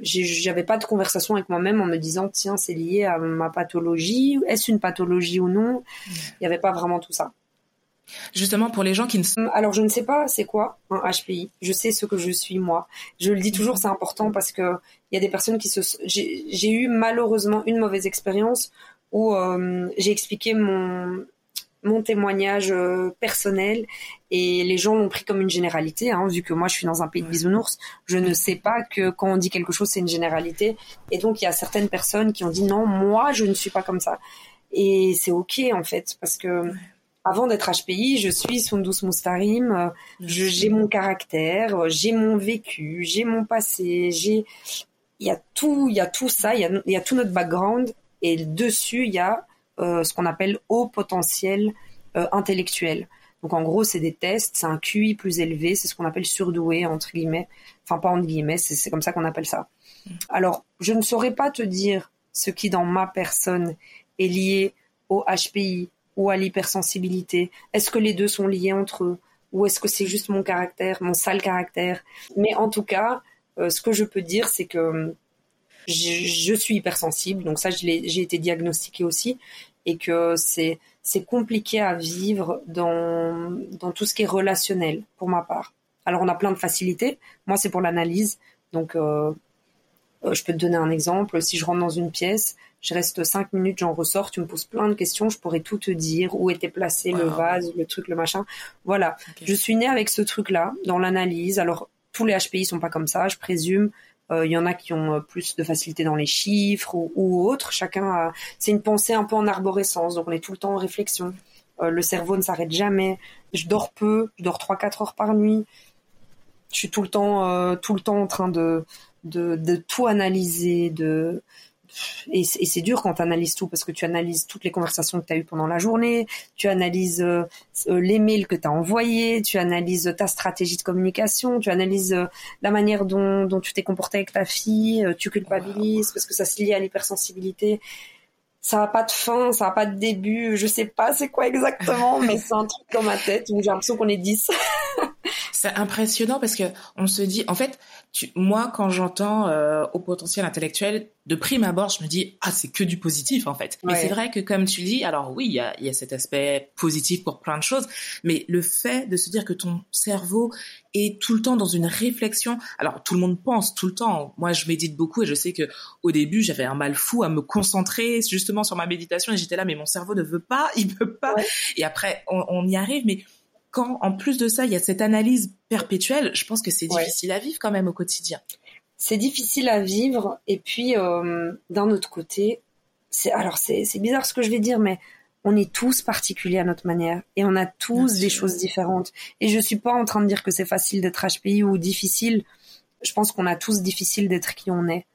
J'avais pas de conversation avec moi-même en me disant tiens c'est lié à ma pathologie, est-ce une pathologie ou non? Il n'y avait pas vraiment tout ça. Justement, pour les gens qui ne... Hum, alors, je ne sais pas c'est quoi un HPI. Je sais ce que je suis, moi. Je le dis toujours, c'est important parce que il y a des personnes qui se... J'ai eu malheureusement une mauvaise expérience où euh, j'ai expliqué mon mon témoignage euh, personnel et les gens l'ont pris comme une généralité hein, vu que moi je suis dans un pays de bisounours. Je ne sais pas que quand on dit quelque chose c'est une généralité. Et donc il y a certaines personnes qui ont dit non moi je ne suis pas comme ça. Et c'est ok en fait parce que avant d'être HPI, je suis Sundus Mustarim, euh, j'ai mon caractère, euh, j'ai mon vécu, j'ai mon passé, j'ai il y a tout, il y a tout ça, il y a, il y a tout notre background et dessus il y a euh, ce qu'on appelle haut potentiel euh, intellectuel. Donc en gros, c'est des tests, c'est un QI plus élevé, c'est ce qu'on appelle surdoué entre guillemets, enfin pas entre guillemets, c'est comme ça qu'on appelle ça. Mm. Alors, je ne saurais pas te dire ce qui dans ma personne est lié au HPI, ou à l'hypersensibilité? Est-ce que les deux sont liés entre eux? Ou est-ce que c'est juste mon caractère, mon sale caractère? Mais en tout cas, euh, ce que je peux dire, c'est que hum, je, suis hypersensible, donc ça, j'ai été diagnostiquée aussi, et que c'est compliqué à vivre dans, tout ce qui est relationnel, pour ma part. Alors, on a plein de facilités. Moi, c'est pour l'analyse. Donc, euh, je peux te donner un exemple. Si je rentre dans une pièce, je reste cinq minutes, j'en ressors, tu me poses plein de questions, je pourrais tout te dire, où était placé le vase, le truc, le machin. Voilà. Je suis née avec ce truc-là, dans l'analyse. Alors, tous les HPI sont pas comme ça, je présume. Euh, il y en a qui ont euh, plus de facilité dans les chiffres ou, ou autres. Chacun a... C'est une pensée un peu en arborescence, donc on est tout le temps en réflexion. Euh, le cerveau ne s'arrête jamais. Je dors peu, je dors trois quatre heures par nuit. Je suis tout le temps, tout le temps en train de, de, de tout analyser, de et, c'est dur quand tu analyses tout parce que tu analyses toutes les conversations que tu as eues pendant la journée, tu analyses euh, euh, les mails que tu as envoyés, tu analyses ta stratégie de communication, tu analyses euh, la manière dont, dont tu t'es comporté avec ta fille, tu culpabilises parce que ça se lie à l'hypersensibilité. Ça n'a pas de fin, ça n'a pas de début, je sais pas c'est quoi exactement, mais c'est un truc dans ma tête où j'ai l'impression qu'on est 10. *laughs* c'est impressionnant parce que on se dit, en fait, moi, quand j'entends euh, au potentiel intellectuel, de prime abord, je me dis ah c'est que du positif en fait. Mais c'est vrai que comme tu dis, alors oui, il y a, y a cet aspect positif pour plein de choses, mais le fait de se dire que ton cerveau est tout le temps dans une réflexion. Alors tout le monde pense tout le temps. Moi, je médite beaucoup et je sais que au début, j'avais un mal fou à me concentrer justement sur ma méditation et j'étais là, mais mon cerveau ne veut pas, *laughs* il peut pas. Et après, on, on y arrive, mais quand en plus de ça, il y a cette analyse perpétuelle, je pense que c'est difficile à vivre quand même au quotidien. C'est difficile à vivre et puis euh, d'un autre côté, c'est alors c'est bizarre ce que je vais dire, mais on est tous particuliers à notre manière et on a tous des choses différentes. Et je suis pas en train de dire que c'est facile d'être HPI ou difficile. Je pense qu'on a tous difficile d'être qui on est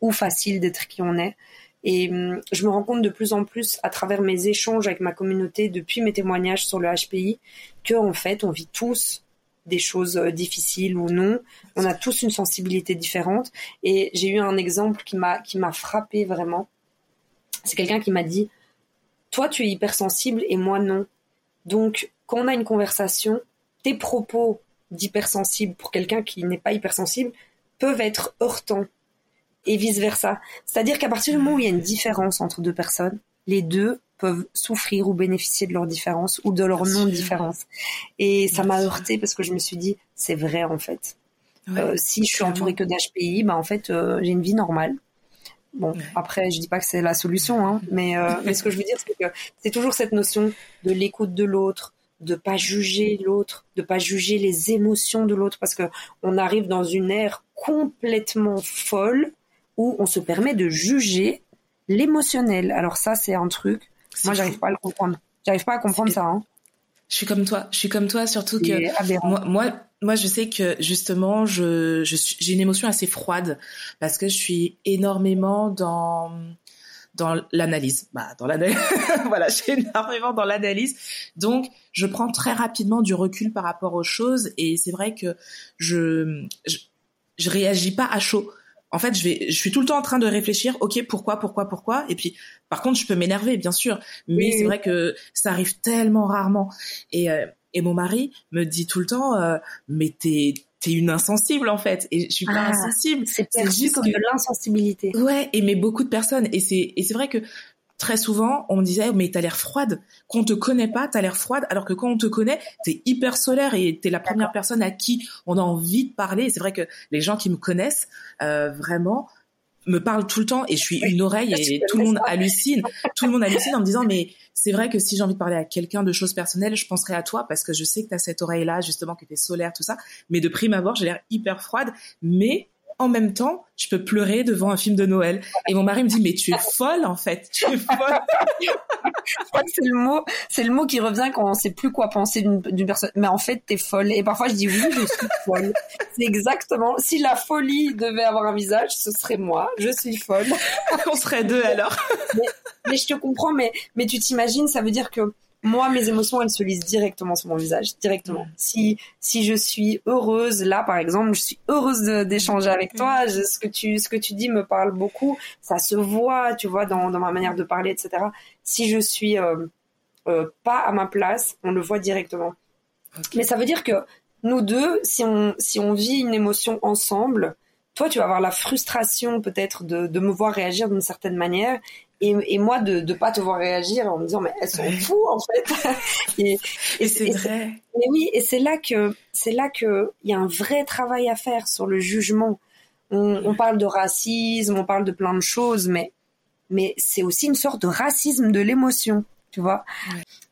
ou facile d'être qui on est. Et hum, je me rends compte de plus en plus à travers mes échanges avec ma communauté depuis mes témoignages sur le HPI que en fait on vit tous des choses euh, difficiles ou non. On a tous une sensibilité différente. Et j'ai eu un exemple qui m'a qui m'a frappé vraiment. C'est quelqu'un qui m'a dit toi tu es hypersensible et moi non. Donc quand on a une conversation, tes propos d'hypersensible pour quelqu'un qui n'est pas hypersensible peuvent être heurtants et vice versa. C'est-à-dire qu'à partir du moment où il y a une différence entre deux personnes, les deux peuvent souffrir ou bénéficier de leur différence ou de leur non-différence. Et ça m'a heurté parce que je me suis dit, c'est vrai en fait. euh, si je suis entourée que d'HPI, bah en fait, euh, j'ai une vie normale. Bon, après, je dis pas que c'est la solution, hein, *laughs* mais, euh, mais ce que je veux dire, c'est que c'est toujours cette notion de l'écoute de l'autre, de pas juger l'autre, de pas juger les émotions de l'autre, parce que on arrive dans une ère complètement folle où on se permet de juger l'émotionnel. Alors ça, c'est un truc. Moi, j'arrive pas à le comprendre. J'arrive pas à comprendre ça. Hein. Je suis comme toi. Je suis comme toi, surtout que moi, moi, moi, je sais que justement, je, je j'ai une émotion assez froide parce que je suis énormément dans dans l'analyse. Bah, dans l'analyse. *laughs* voilà, je suis énormément dans l'analyse. Donc, je prends très rapidement du recul par rapport aux choses et c'est vrai que je, je je réagis pas à chaud en fait, je vais, je suis tout le temps en train de réfléchir, ok, pourquoi, pourquoi, pourquoi? Et puis, par contre, je peux m'énerver, bien sûr, mais c'est vrai que ça arrive tellement rarement. Et, euh, et mon mari me dit tout le temps, euh, mais t'es t'es une insensible en fait. Et je suis pas ah, insensible. c'est juste comme de l'insensibilité. Ouais et mais beaucoup de personnes. Et c'est et c'est vrai que très souvent, on me disait, mais t'as l'air froide. Quand on te connaît pas, t'as l'air froide, alors que quand on te connaît, t'es hyper solaire et t'es la première personne à qui on a envie de parler. c'est vrai que les gens qui me connaissent, euh, vraiment, me parlent tout le temps et je suis une oreille et tout le monde hallucine. *laughs* Tout le monde hallucine en me disant, mais c'est vrai que si j'ai envie de parler à quelqu'un de choses personnelles, je penserai à toi parce que je sais que tu as cette oreille-là, justement, que tu es solaire, tout ça. Mais de prime abord, j'ai l'air hyper froide. Mais en même temps, je peux pleurer devant un film de Noël. Et mon mari me dit, mais tu es *laughs* folle, en fait. Tu es folle. c'est le mot, c'est le mot qui revient quand on sait plus quoi penser d'une personne. Mais en fait, t'es folle. Et parfois, je dis, oui, je suis folle. c'est exactement, si la folie devait avoir un visage, ce serait moi. Je suis folle. *laughs* on serait deux alors. mais, mais, je te comprends, mais, mais tu t'imagines, ça veut dire que moi, mes émotions, elles se lisent directement sur mon visage, directement. Si si je suis heureuse, là, par exemple, je suis heureuse d'échanger avec toi. Ce que tu ce que tu dis me parle beaucoup. Ça se voit, tu vois, dans dans ma manière de parler, etc. Si je suis euh, euh, pas à ma place, on le voit directement. Mais ça veut dire que nous deux, si on si on vit une émotion ensemble, toi, tu vas avoir la frustration peut-être de, de me voir réagir d'une certaine manière et, et, moi de ne pas te voir réagir en me disant mais elles sont fous en fait. *laughs* Et, et c'est vrai. Mais oui et c'est là que c'est là que il y a un vrai travail à faire sur le jugement. On, on, parle de racisme on parle de plein de choses mais mais c'est aussi une sorte de racisme de l'émotion tu vois.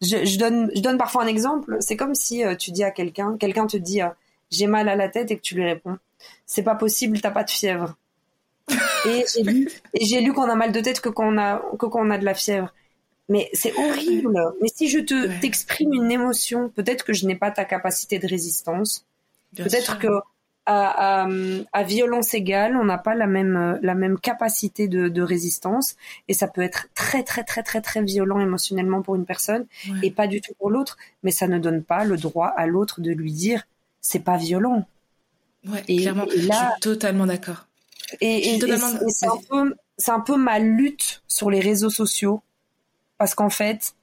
Je, je, donne je donne parfois un exemple. C'est comme si euh, tu dis à quelqu'un quelqu'un te dit euh, j'ai mal à la tête et que tu lui réponds. C'est pas possible t'as pas de fièvre et j'ai lu, et j'ai lu qu'on a mal de tête que quand on a, que quand on a de la fièvre. Mais c'est horrible. Mais si je te t'exprime une émotion, peut-être que je n'ai pas ta capacité de résistance. Peut-être que à, à, violence égale, on n'a pas la même la même capacité de, de, résistance et ça peut être très très très très très violent émotionnellement pour une personne et pas du tout pour l'autre, mais ça ne donne pas le droit à l'autre de lui dire c'est pas violent. Ouais, et, clairement, je suis totalement d'accord. Et, et c'est un peu c'est un peu ma lutte sur les réseaux sociaux parce qu'en fait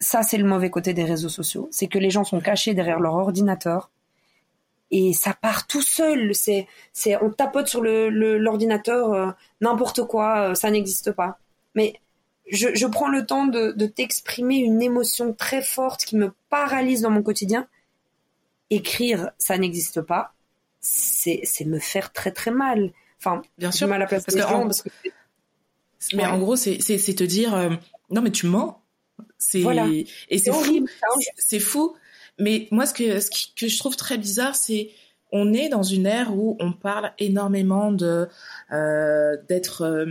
ça c'est le mauvais côté des réseaux sociaux, c'est que les gens sont cachés derrière leur ordinateur et ça part tout seul. C'est, c'est, on tapote sur le, l'ordinateur euh, n'importe quoi, euh, ça n'existe pas. Mais je, je, prends le temps de, de t'exprimer une émotion très forte qui me paralyse dans mon quotidien. Écrire, ça n'existe pas. C'est, c'est me faire très très mal. Enfin, bien sûr. Mal à parce, que en, mais en gros, c'est, te dire, euh, non mais tu mens. C'est, voilà. et c'est, horrible. C'est fou mais moi, ce que, ce que je trouve très bizarre, c'est on est dans une ère où on parle énormément de euh, d'être euh,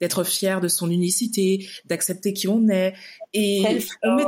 d'être fier de son unicité, d'accepter qui on est et on met...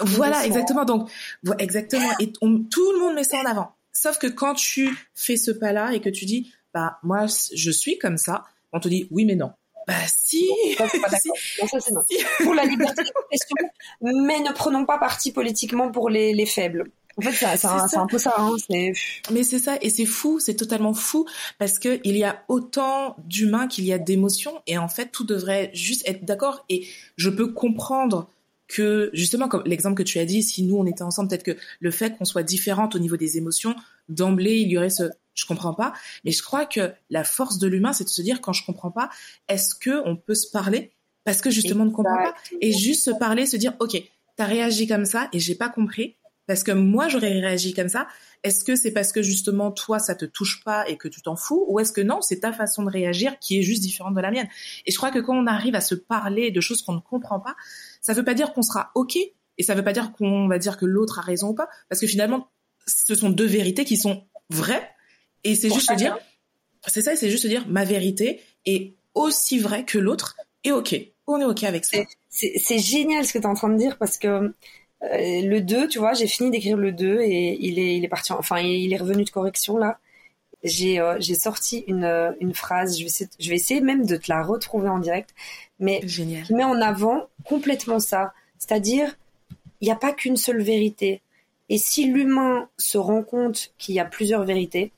voilà exactement donc exactement et tout le monde met ça en avant. Sauf que quand tu fais ce pas-là et que tu dis bah moi je suis comme ça, on te dit oui mais non. Bah si. *laughs* ça, c'est non. Pour la liberté d'expression, mais ne prenons pas parti politiquement pour les, les faibles. En fait, c'est un, peu ça. Hein, mais c'est ça, et c'est fou, c'est totalement fou, parce que il y a autant d'humains qu'il y a d'émotions, et en fait, tout devrait juste être d'accord. Et je peux comprendre que justement, comme l'exemple que tu as dit, si nous on était ensemble, peut-être que le fait qu'on soit différente au niveau des émotions, d'emblée, il y aurait ce je comprends pas. Mais je crois que la force de l'humain, c'est de se dire quand je comprends pas, est-ce que on peut se parler? Parce que justement on ne comprend pas. Et juste se parler, se dire ok, t'as réagi comme ça et j'ai pas compris. Parce que moi j'aurais réagi comme ça. Est-ce que c'est parce que justement toi ça te touche pas et que tu t'en fous? Ou est-ce que non c'est ta façon de réagir qui est juste différente de la mienne? Et je crois que quand on arrive à se parler de choses qu'on ne comprend pas, ça veut pas dire qu'on sera ok et ça veut pas dire qu'on va dire que l'autre a raison ou pas. Parce que finalement ce sont deux vérités qui sont vraies et c'est juste dire, c'est ça, c'est juste dire ma vérité est aussi vraie que l'autre et ok, on est ok avec ça. C'est génial ce que tu es en train de dire parce que euh, le 2, tu vois, j'ai fini d'écrire le 2 et il est, il est parti, enfin il est revenu de correction là. J'ai euh, sorti une, euh, une phrase, je vais, essayer, je vais essayer même de te la retrouver en direct, mais Génial. qui met en avant complètement ça. C'est-à-dire, il n'y a pas qu'une seule vérité. Et si l'humain se rend compte qu'il y a plusieurs vérités,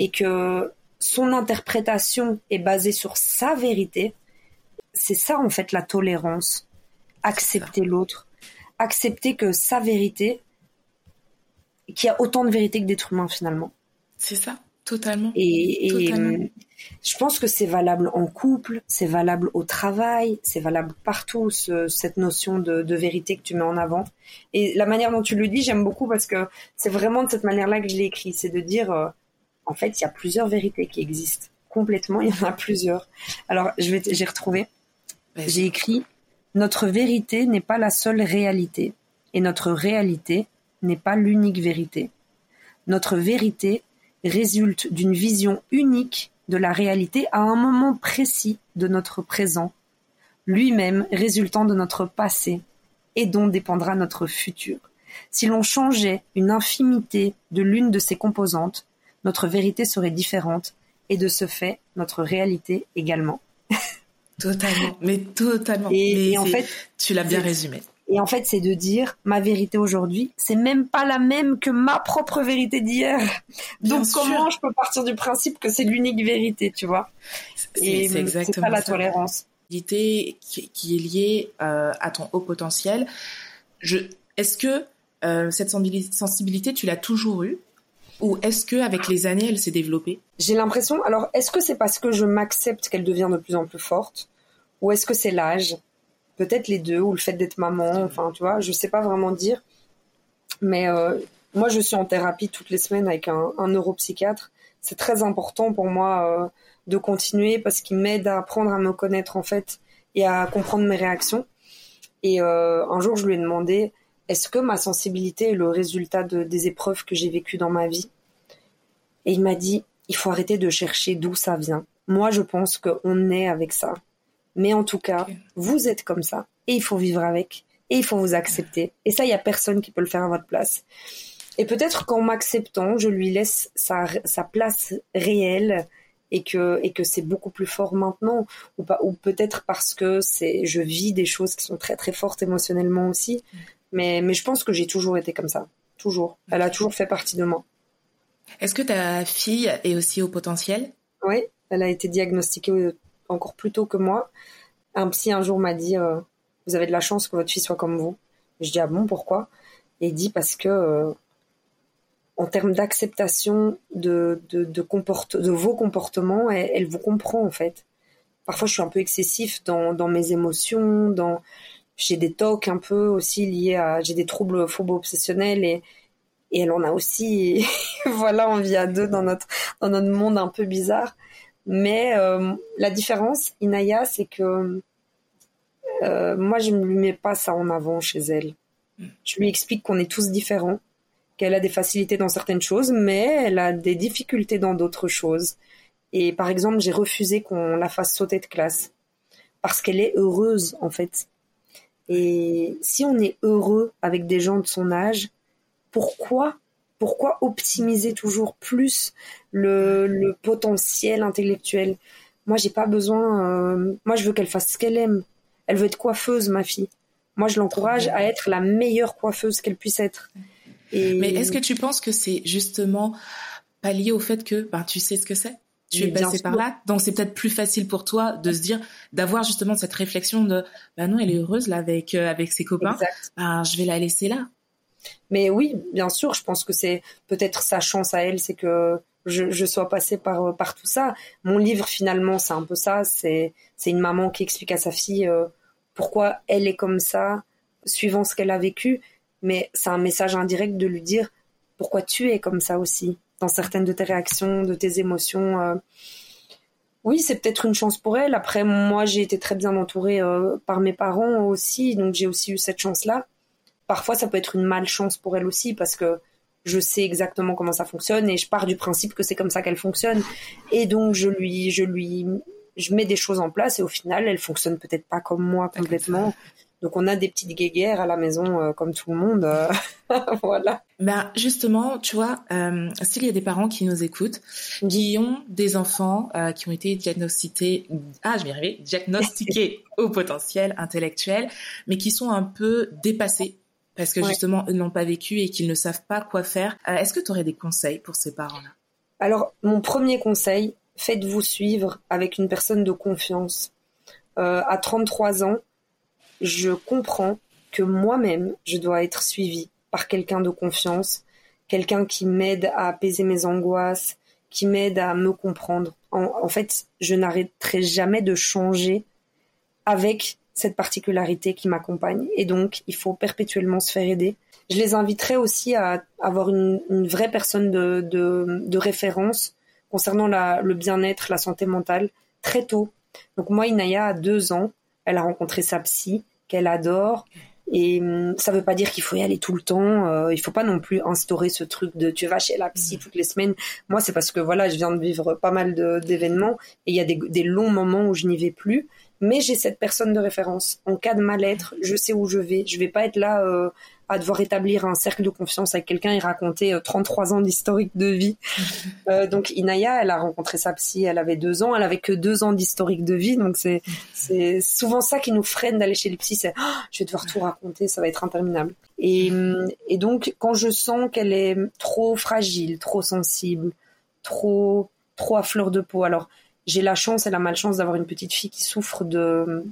et que son interprétation est basée sur sa vérité, c'est ça en fait la tolérance. Accepter l'autre, accepter que sa vérité, qu'il y a autant de vérité que d'êtres humains finalement. C'est ça, totalement. Et, euh, je pense que c'est valable en couple, c'est valable au travail, c'est valable partout, cette notion de, vérité que tu mets en avant. Et la manière dont tu le dis, j'aime beaucoup parce que c'est vraiment de cette manière-là que je l'ai écrit, c'est de dire... Euh, en fait, il y a plusieurs vérités qui existent. Complètement, il y en a plusieurs. Alors, je vais, j'ai retrouvé. J'ai écrit Notre vérité n'est pas la seule réalité, et notre réalité n'est pas l'unique vérité. Notre vérité résulte d'une vision unique de la réalité à un moment précis de notre présent, lui-même résultant de notre passé et dont dépendra notre futur. Si l'on changeait une infimité de l'une de ses composantes, notre vérité serait différente et de ce fait, notre réalité également. *laughs* Totalement, mais totalement. Et, en fait, tu l'as bien résumé. Et en fait, c'est de dire ma vérité aujourd'hui, c'est même pas la même que ma propre vérité d'hier. Donc comment je peux partir du principe que c'est l'unique vérité, tu vois? C'est exactement ça la tolérance. Qui, qui est liée euh, à ton haut potentiel. Je, est-ce que euh, cette sensibilité, tu l'as toujours eue? Ou est-ce que avec les années, elle s'est développée? J'ai l'impression. Alors, est-ce que c'est parce que je m'accepte qu'elle devient de plus en plus forte, ou est-ce que c'est l'âge? Peut-être les deux, ou le fait d'être maman. Enfin, tu vois, je sais pas vraiment dire. Mais euh, moi, je suis en thérapie toutes les semaines avec un, neuropsychiatre. C'est très important pour moi euh, de continuer parce qu'il m'aide à apprendre à me connaître en fait et à comprendre mes réactions. Et euh, un jour, je lui ai demandé est-ce que ma sensibilité est le résultat de, des épreuves que j'ai vécues dans ma vie? Et il m'a dit, il faut arrêter de chercher d'où ça vient. Moi, je pense qu'on est avec ça. Mais en tout cas, vous êtes comme ça. Et il faut vivre avec. Et il faut vous accepter. Et ça, il n'y a personne qui peut le faire à votre place. Et peut-être qu'en m'acceptant, je lui laisse sa, place réelle et que c'est beaucoup plus fort maintenant ou peut-être parce que je vis des choses qui sont très très fortes émotionnellement aussi mais mais je pense que j'ai toujours été comme ça. Toujours. Elle a toujours fait partie de moi. Est-ce que ta fille est aussi au potentiel? Oui elle a été diagnostiquée encore plus tôt que moi. Un psy un jour m'a dit euh, vous avez de la chance que votre fille soit comme vous je dis ah bon pourquoi? Et il dit parce que euh, en termes d'acceptation de, de, de, de vos comportements, elle, vous comprend en fait. Parfois, je suis un peu excessif dans, dans mes émotions, dans j'ai des tocs un peu aussi liés à j'ai des troubles phobo-obsessionnels et et elle en a aussi. *laughs* voilà, on vit à deux dans notre dans notre monde un peu bizarre. Mais euh, la différence, Inaya, c'est que euh, moi, je ne lui mets pas ça en avant chez elle. Je lui explique qu'on est tous différents qu'elle a des facilités dans certaines choses, mais elle a des difficultés dans d'autres choses. Et par exemple, j'ai refusé qu'on la fasse sauter de classe parce qu'elle est heureuse en fait. Et si on est heureux avec des gens de son âge, pourquoi pourquoi optimiser toujours plus le, potentiel intellectuel? Moi, j'ai pas besoin. Euh, moi, je veux qu'elle fasse ce qu'elle aime. Elle veut être coiffeuse, ma fille. Moi, je l'encourage à être la meilleure coiffeuse qu'elle puisse être. Mais est-ce que tu penses que c'est justement pas lié au fait que ben, tu sais ce que c'est? Tu es passé par là, donc c'est peut-être plus facile pour toi de se dire, d'avoir justement cette réflexion de, ben non, elle est heureuse là avec euh, avec ses copains, ben, je vais la laisser là. Mais oui, bien sûr, je pense que c'est peut-être sa chance à elle, c'est que je, je, sois passée par euh, par tout ça. Mon livre finalement, c'est un peu ça, c'est c'est une maman qui explique à sa fille euh, pourquoi elle est comme ça, suivant ce qu'elle a vécu, mais c'est un message indirect de lui dire pourquoi tu es comme ça aussi dans certaines de tes réactions, de tes émotions. Euh. Oui, c'est peut-être une chance pour elle. Après, moi, j'ai été très bien entourée euh, par mes parents aussi, donc j'ai aussi eu cette chance-là. Parfois, ça peut être une malchance pour elle aussi parce que je sais exactement comment ça fonctionne et je pars du principe que c'est comme ça qu'elle fonctionne. Et donc, je lui, je lui, je mets des choses en place et au final, elle fonctionne peut-être pas comme moi complètement. Donc on a des petites guéguerres à la maison euh, comme tout le monde. Euh, *laughs* voilà. Ben justement, tu vois, euh, s'il y a des parents qui nous écoutent, qui ont des enfants qui ont été diagnostiqués, ah je vais y arriver, diagnostiqués *laughs* au potentiel intellectuel, mais qui sont un peu dépassés parce que justement ils n'ont pas vécu et qu'ils ne savent pas quoi faire. Est-ce que tu aurais des conseils pour ces parents-là? Alors mon premier conseil, faites-vous suivre avec une personne de confiance. à 33 ans, je comprends que moi-même, je dois être suivie par quelqu'un de confiance, quelqu'un qui m'aide à apaiser mes angoisses, qui m'aide à me comprendre. En, fait, je n'arrêterai jamais de changer avec cette particularité qui m'accompagne. Et donc, il faut perpétuellement se faire aider. Je les inviterai aussi à avoir une, vraie personne de, référence concernant le bien-être, la santé mentale, très tôt. Donc moi, Inaya, a deux ans, elle a rencontré sa psy qu'elle adore. Et hum, ça veut pas dire qu'il faut y aller tout le temps. Euh, il faut pas non plus instaurer ce truc de tu vas chez la psy mm. toutes les semaines. Moi, c'est parce que voilà, je viens de vivre pas mal d'événements et il y a des, des, longs moments où je n'y vais plus. Mais j'ai cette personne de référence. En cas de mal-être, je sais où je vais. Je vais pas être là euh, à devoir établir un cercle de confiance avec quelqu'un et raconter 33 euh, ans d'historique de vie. *laughs* Euh, donc Inaya, elle a rencontré sa psy, elle avait deux ans, elle avait que deux ans d'historique de vie, donc c'est c'est souvent ça qui nous freine d'aller chez les psy, c'est oh, je vais devoir tout raconter, ça va être interminable. Et, et donc quand je sens qu'elle est trop fragile, trop sensible, trop trop à fleur de peau, alors j'ai la chance et la malchance d'avoir une petite fille qui souffre de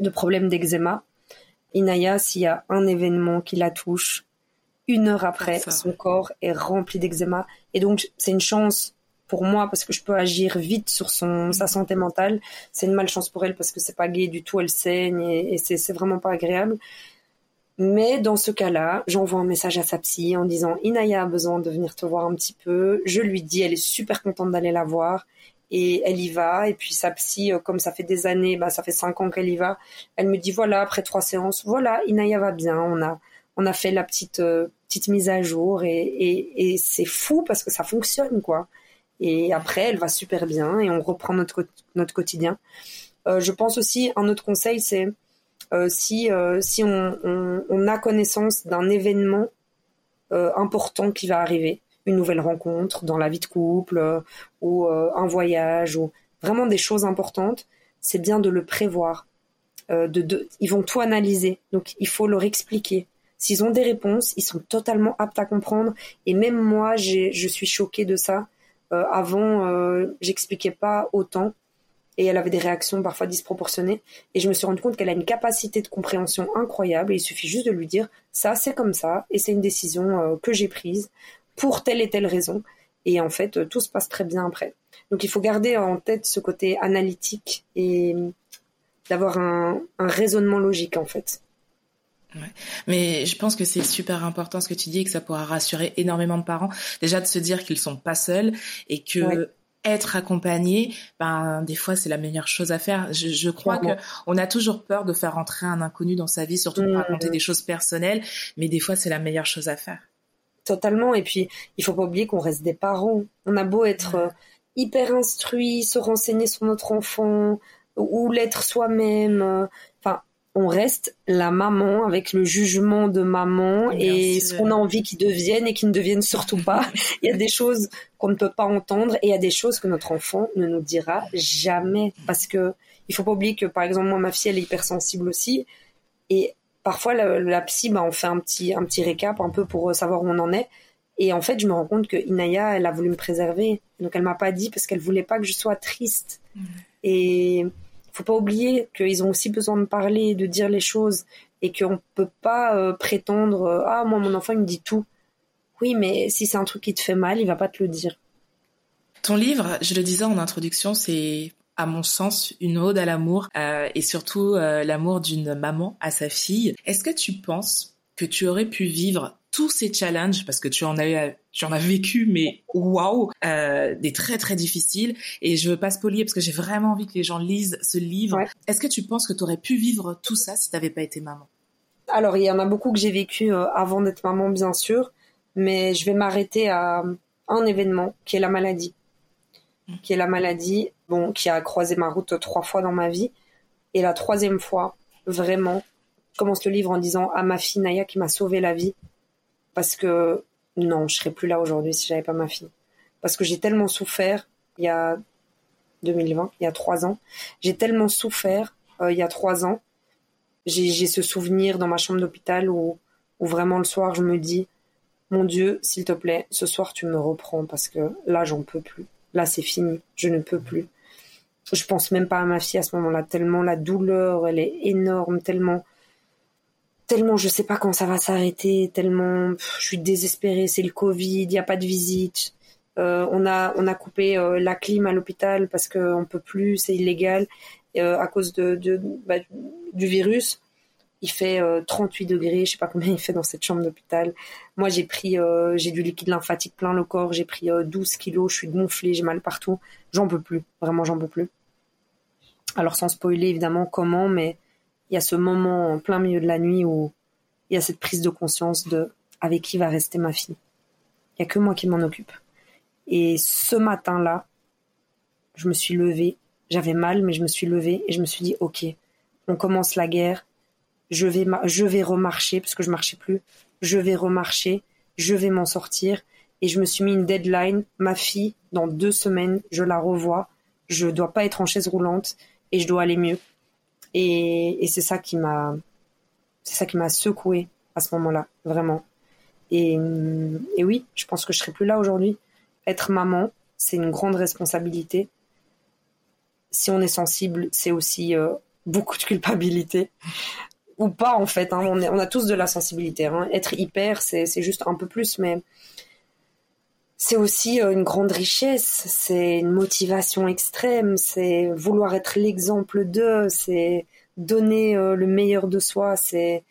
de problèmes d'eczéma Inaya, s'il y a un événement qui la touche, une heure après, son corps est rempli d'eczéma. Et donc, c'est une chance pour moi parce que je peux agir vite sur son sa santé mentale. C'est une malchance pour elle parce que c'est pas gai du tout, elle saigne et, c'est vraiment pas agréable. Mais dans ce cas-là, j'envoie un message à sa psy en disant Inaya a besoin de venir te voir un petit peu. Je lui dis, elle est super contente d'aller la voir et elle y va. Et puis sa psy, euh, comme ça fait des années, bah ça fait cinq ans qu'elle y va, elle me dit voilà après trois séances, voilà Inaya va bien, on a on a fait la petite euh, petite mise à jour et, et, et c'est fou parce que ça fonctionne quoi. Et après elle va super bien et on reprend notre notre quotidien. Euh, je pense aussi un autre conseil c'est si si on, on, on, a connaissance d'un événement important qui va arriver, une nouvelle rencontre dans la vie de couple ou un voyage ou vraiment des choses importantes, c'est bien de le prévoir. de, ils vont tout analyser, donc il faut leur expliquer. S'ils ont des réponses, ils sont totalement aptes à comprendre. Et même moi, je suis choquée de ça. Euh, avant, euh, j'expliquais pas autant et elle avait des réactions parfois disproportionnées. Et je me suis rendu compte qu'elle a une capacité de compréhension incroyable. Et il suffit juste de lui dire ça, c'est comme ça, et c'est une décision euh, que j'ai prise pour telle et telle raison. Et en fait, tout se passe très bien après. Donc il faut garder en tête ce côté analytique et d'avoir un raisonnement logique en fait. Ouais. Mais je pense que c'est super important ce que tu dis et que ça pourra rassurer énormément de parents. Déjà de se dire qu'ils sont pas seuls et que être accompagné, ben des fois c'est la meilleure chose à faire. Je, je crois que on a toujours peur de faire entrer un inconnu dans sa vie, surtout pour mmh. raconter des choses personnelles, mais des fois c'est la meilleure chose à faire. Totalement. Et puis il faut pas oublier qu'on reste des parents. On a beau être euh, hyper instruit, se renseigner sur notre enfant ou l'être soi-même. Euh, on reste la maman avec le jugement de maman et ce qu'on a envie qu'ils deviennent et qu'ils ne deviennent surtout pas. *laughs* il y a des choses qu'on ne peut pas entendre et il y a des choses que notre enfant ne nous dira jamais parce que il faut pas oublier que par exemple moi ma fille elle est hypersensible aussi et parfois la, psy bah, on fait un petit un petit récap un peu pour savoir où on en est et en fait je me rends compte que Inaya elle a voulu me préserver donc elle m'a pas dit parce qu'elle voulait pas que je sois triste mmh. et faut pas oublier qu'ils ont aussi besoin de parler, de dire les choses, et qu'on peut pas euh, prétendre euh, ah moi mon enfant il me dit tout. Oui, mais si c'est un truc qui te fait mal, il va pas te le dire. Ton livre, je le disais en introduction, c'est à mon sens une ode à l'amour euh, et surtout l'amour d'une maman à sa fille. Est-ce que tu penses que tu aurais pu vivre tous ces challenges parce que tu en as tu en as vécu mais waouh euh, des très très difficiles et je veux pas spolier parce que j'ai vraiment envie que les gens lisent ce livre. Est-ce que tu penses que tu aurais pu vivre tout ça si tu n'avais pas été maman? Alors il y en a beaucoup que j'ai vécu euh, avant d'être maman bien sûr, mais je vais m'arrêter à un événement qui est la maladie. Mmh. Qui est la maladie bon qui a croisé ma route trois fois dans ma vie et la troisième fois vraiment commence le livre en disant à ma fille Naya qui m'a sauvé la vie parce que non, je serais plus là aujourd'hui si j'avais pas ma fille. Parce que j'ai tellement souffert il y a 2020, il y a trois ans. J'ai tellement souffert euh, il y a trois ans. J'ai ce souvenir dans ma chambre d'hôpital où, où vraiment le soir je me dis, mon Dieu, s'il te plaît, ce soir tu me reprends parce que là j'en peux plus. Là c'est fini, je ne peux plus. Je pense même pas à ma fille à ce moment-là, tellement la douleur, elle est énorme, tellement tellement je sais pas quand ça va s'arrêter, tellement je suis désespérée, c'est le Covid, il y a pas de visite. Euh, on a on a coupé euh, la clim à l'hôpital parce que on peut plus, c'est illégal euh, à cause de, bah, du virus. Il fait 38 degrés, je sais pas combien il fait dans cette chambre d'hôpital. Moi j'ai pris j'ai du liquide lymphatique plein le corps, j'ai pris 12 kilos, je suis gonflée, j'ai mal partout. J'en peux plus, vraiment j'en peux plus. Alors sans spoiler évidemment comment, mais il y a ce moment en plein milieu de la nuit où il y a cette prise de conscience de avec qui va rester ma fille. Il y a que moi qui m'en occupe. Et ce matin-là, je me suis levée. J'avais mal, mais je me suis levée et je me suis dit, OK, on commence la guerre. Je vais, je vais remarcher parce que je marchais plus. Je vais remarcher. Je vais m'en sortir. Et je me suis mis une deadline. Ma fille, dans deux semaines, je la revois. Je dois pas être en chaise roulante et je dois aller mieux. Et, c'est ça qui m'a, c'est ça qui m'a à ce moment-là, vraiment. Et, oui, je pense que je serais plus là aujourd'hui. Être maman, c'est une grande responsabilité. Si on est sensible, c'est aussi euh, beaucoup de culpabilité. Ou pas, en fait. Hein. On, on, a tous de la sensibilité. Hein. Être hyper, c'est juste un peu plus, mais c'est aussi euh, une grande richesse, c'est une motivation extrême, c'est vouloir être l'exemple d'eux, c'est donner euh, le meilleur de soi, c'est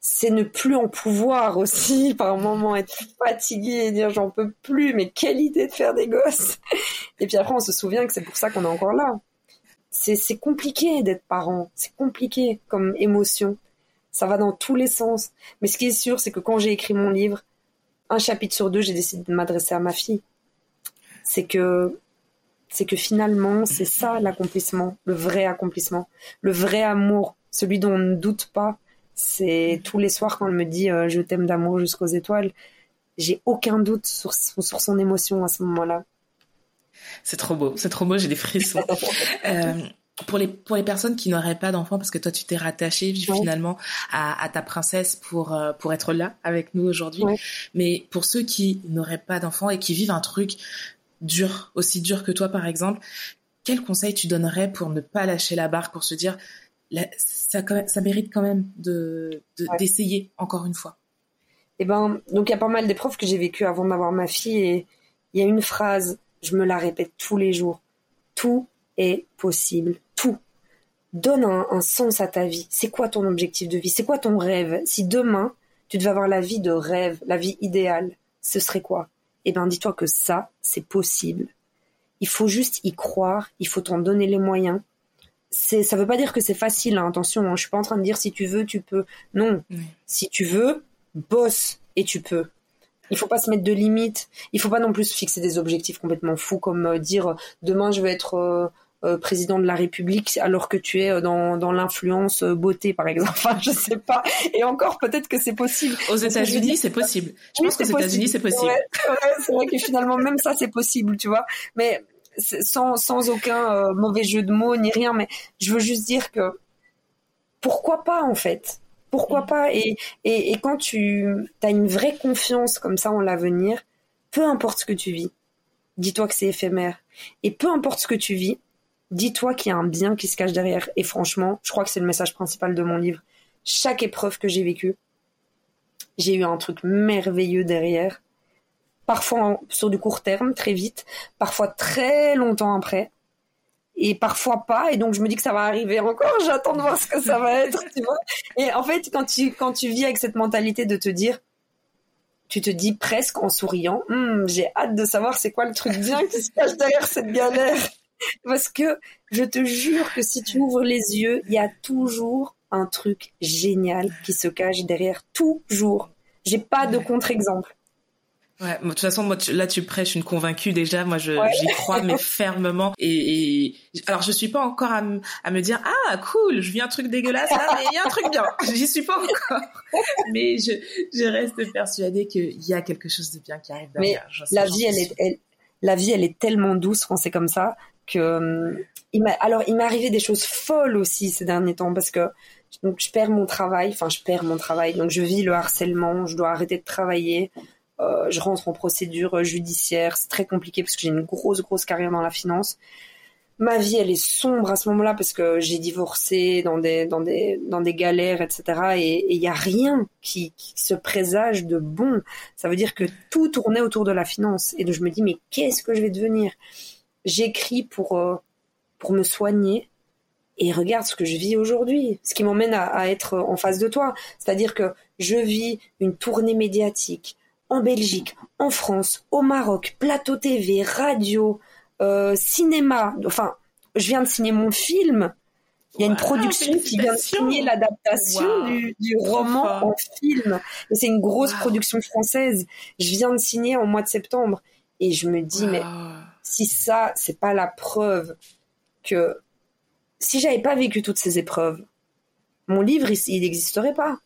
c'est ne plus en pouvoir aussi *laughs* par moment être fatigué et dire j'en peux plus mais quelle idée de faire des gosses. *laughs* Et puis après on se souvient que c'est pour ça qu'on est encore là. C'est compliqué d'être parent c'est compliqué comme émotion. Ça va dans tous les sens. Mais ce qui est sûr c'est que quand j'ai écrit mon livre un chapitre sur deux, j'ai décidé de m'adresser à ma fille. C'est que, c'est que finalement, c'est ça l'accomplissement, le vrai accomplissement, le vrai amour, celui dont on ne doute pas. C'est tous les soirs quand elle me dit euh, je t'aime d'amour jusqu'aux étoiles. j'ai aucun doute sur, sur son émotion à ce moment-là. C'est trop beau, c'est trop beau, j'ai des frissons. *laughs* euh, pour les pour les personnes qui n'auraient pas d'enfants parce que toi tu t'es rattaché finalement à, à, ta princesse pour euh, pour être là avec nous aujourd'hui. Mais pour ceux qui n'auraient pas d'enfants et qui vivent un truc dur aussi dur que toi par exemple quel conseil tu donnerais pour ne pas lâcher la barre pour se dire ça ça mérite quand même de d'essayer encore une fois? Et eh ben donc il y a pas mal d'épreuves que j'ai vécues avant d'avoir ma fille et il y a une phrase je me la répète tous les jours. Tout est possible. Donne un, sens à ta vie. C'est quoi ton objectif de vie? C'est quoi ton rêve? Si demain, tu devais avoir la vie de rêve, la vie idéale, ce serait quoi? Eh bien, dis-toi que ça, c'est possible. Il faut juste y croire, il faut t'en donner les moyens. C'est, ça veut pas dire que c'est facile, hein. attention, hein. je suis pas en train de dire si tu veux, tu peux. Non. Si tu veux, bosse et tu peux. Il faut pas se mettre de limites. Il faut pas non plus fixer des objectifs complètement fous comme euh, dire demain je vais être euh, euh, président de la République alors que tu es euh, dans, dans l'influence euh, beauté par exemple. *laughs* Enfin, je sais pas. Et encore peut-être que c'est possible. Aux États-Unis, c'est possible. Je pense qu'aux États-Unis, c'est possible. *laughs* c'est vrai que finalement même ça c'est possible, tu vois. Mais sans sans aucun mauvais jeu de mots ni rien, mais je veux juste dire que pourquoi pas en fait? Pourquoi mm. pas? Et, et, et quand tu as une vraie confiance comme ça en l'avenir, peu importe ce que tu vis, dis-toi que c'est éphémère. Et peu importe ce que tu vis, dis-toi qu'il y a un bien qui se cache derrière. Et franchement, je crois que c'est le message principal de mon livre. Chaque épreuve que j'ai vécue, j'ai eu un truc merveilleux derrière. Parfois sur du court terme, très vite, parfois très longtemps après, et parfois pas. Et donc je me dis que ça va arriver encore. J'attends de voir ce que ça va être, tu vois. Et en fait, quand tu quand tu vis avec cette mentalité de te dire, tu te dis presque en souriant, hum, j'ai hâte de savoir c'est quoi le truc bien qui se cache derrière cette galère. Parce que je te jure que si tu ouvres les yeux, il y a toujours un truc génial qui se cache derrière. Toujours. J'ai pas de contre-exemple. Ouais, de toute façon, moi, là, tu prêches une convaincue déjà. Moi, je, j'y crois, mais *laughs* fermement. Et, alors, je suis pas encore à, me dire, ah, cool, je vis un truc dégueulasse, là, mais il y a un truc bien. *laughs* J'y suis pas encore. Mais je, je reste persuadée qu'il y a quelque chose de bien qui arrive derrière. Mais la vie, elle est, la vie, elle est tellement douce quand c'est comme ça que euh, il m'a alors il m'est arrivé des choses folles aussi ces derniers temps parce que donc je perds mon travail, enfin je perds mon travail, donc je vis le harcèlement, je dois arrêter de travailler, euh, je rentre en procédure judiciaire, c'est très compliqué parce que j'ai une grosse grosse carrière dans la finance. Ma vie elle est sombre à ce moment-là parce que j'ai divorcé dans des dans des dans des galères etc et il y a rien qui se présage de bon. Ça veut dire que tout tournait autour de la finance et donc je me dis mais qu'est-ce que je vais devenir? J'écris pour euh, pour me soigner et regarde ce que je vis aujourd'hui, ce qui m'emmène à, être en face de toi. C'est-à-dire que je vis une tournée médiatique en Belgique, en France, au Maroc, plateau TV, radio, euh, cinéma. Enfin, je viens de signer mon film. Il y a une production qui vient de signer l'adaptation du, du, roman en film. Et c'est une grosse production française. Je viens de signer en mois de septembre. Et je me dis, mais si ça, c'est pas la preuve que si j'avais pas vécu toutes ces épreuves, mon livre, il n'existerait pas.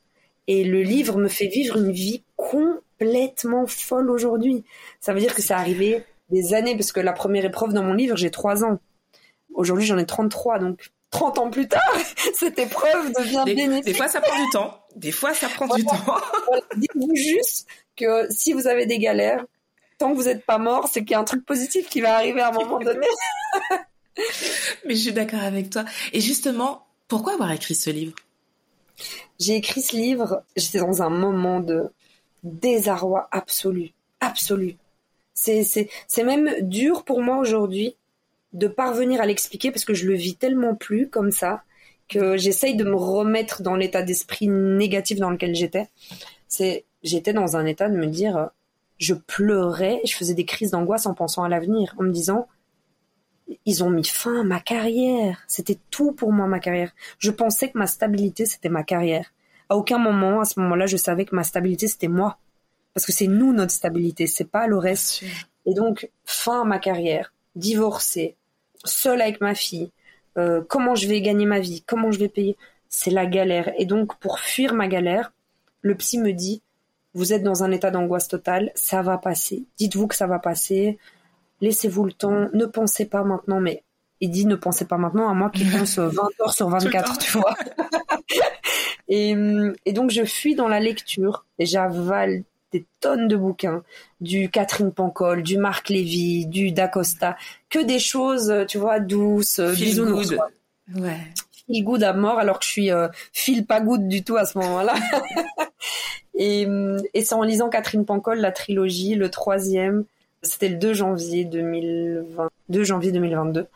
Et le livre me fait vivre une vie complètement folle aujourd'hui. Ça veut dire que c'est arrivé des années, parce que la première épreuve dans mon livre, j'ai trois ans. Aujourd'hui, j'en ai 33, donc 30 ans plus tard, *laughs* cette épreuve devient des, bénéfique. Des fois, ça prend du temps. Des fois, ça prend du temps. Dites-vous juste que si vous avez des galères, tant que vous n'êtes pas mort, c'est qu'il y a un truc positif qui va arriver à un moment donné. *laughs* *laughs* Mais je suis d'accord avec toi. Et justement, pourquoi avoir écrit ce livre? J'ai écrit ce livre, j'étais dans un moment de désarroi absolu, absolu. C'est, même dur pour moi aujourd'hui de parvenir à l'expliquer parce que je le vis tellement plus comme ça que j'essaye de me remettre dans l'état d'esprit négatif dans lequel j'étais. C'est, j'étais dans un état de me dire, je pleurais, je faisais des crises d'angoisse en pensant à l'avenir, en me disant ils ont mis fin à ma carrière. C'était tout pour moi ma carrière. Je pensais que ma stabilité c'était ma carrière. À aucun moment à ce moment-là je savais que ma stabilité c'était moi, parce que c'est nous notre stabilité, c'est pas le reste. Et donc fin à ma carrière, divorcée, seule avec ma fille. Euh, comment je vais gagner ma vie? Comment je vais payer? C'est la galère. Et donc pour fuir ma galère, le psy me dit vous êtes dans un état d'angoisse totale, ça va passer. Dites-vous que ça va passer. Laissez-vous le temps. Ne pensez pas maintenant, mais il dit ne pensez pas maintenant à moi qui pense *laughs* 20 heures sur 24, tu vois. *laughs* et, et, donc je fuis dans la lecture et j'avale des tonnes de bouquins, du Catherine Pancol, du Marc Lévy, du D'Acosta, que des choses, tu vois, douces, bisounours. Ouais. Feel good à mort alors que je suis euh, feel pas good du tout à ce moment-là. *laughs* et, et c'est en lisant Catherine Pancol, la trilogie, le troisième, c'était le 2 janvier 2020, 2 janvier 2022.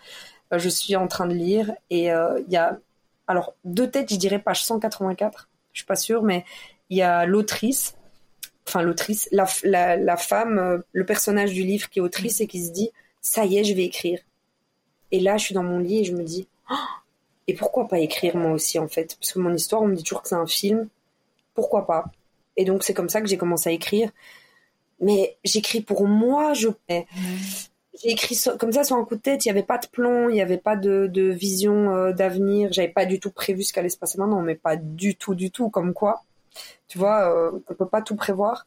Euh, je suis en train de lire et euh, il y a, alors deux têtes, je dirais page 184, je suis pas sûre, mais il y a l'autrice, enfin l'autrice, la, la, femme, euh, le personnage du livre qui est autrice et qui se dit, ça y est, je vais écrire. Et là, je suis dans mon lit et je me dis, oh, et pourquoi pas écrire moi aussi en fait? Parce que mon histoire, on me dit toujours que c'est un film, pourquoi pas? Et donc c'est comme ça que j'ai commencé à écrire. Mais j'écris pour moi, je j'ai écrit comme ça sur un coup de tête. Il n'y avait pas de plan, il n'y avait pas de, de vision euh, d'avenir. J'avais pas du tout prévu ce qu'allait se passer maintenant, mais pas du tout, du tout. Comme quoi, tu vois, euh, on peut pas tout prévoir.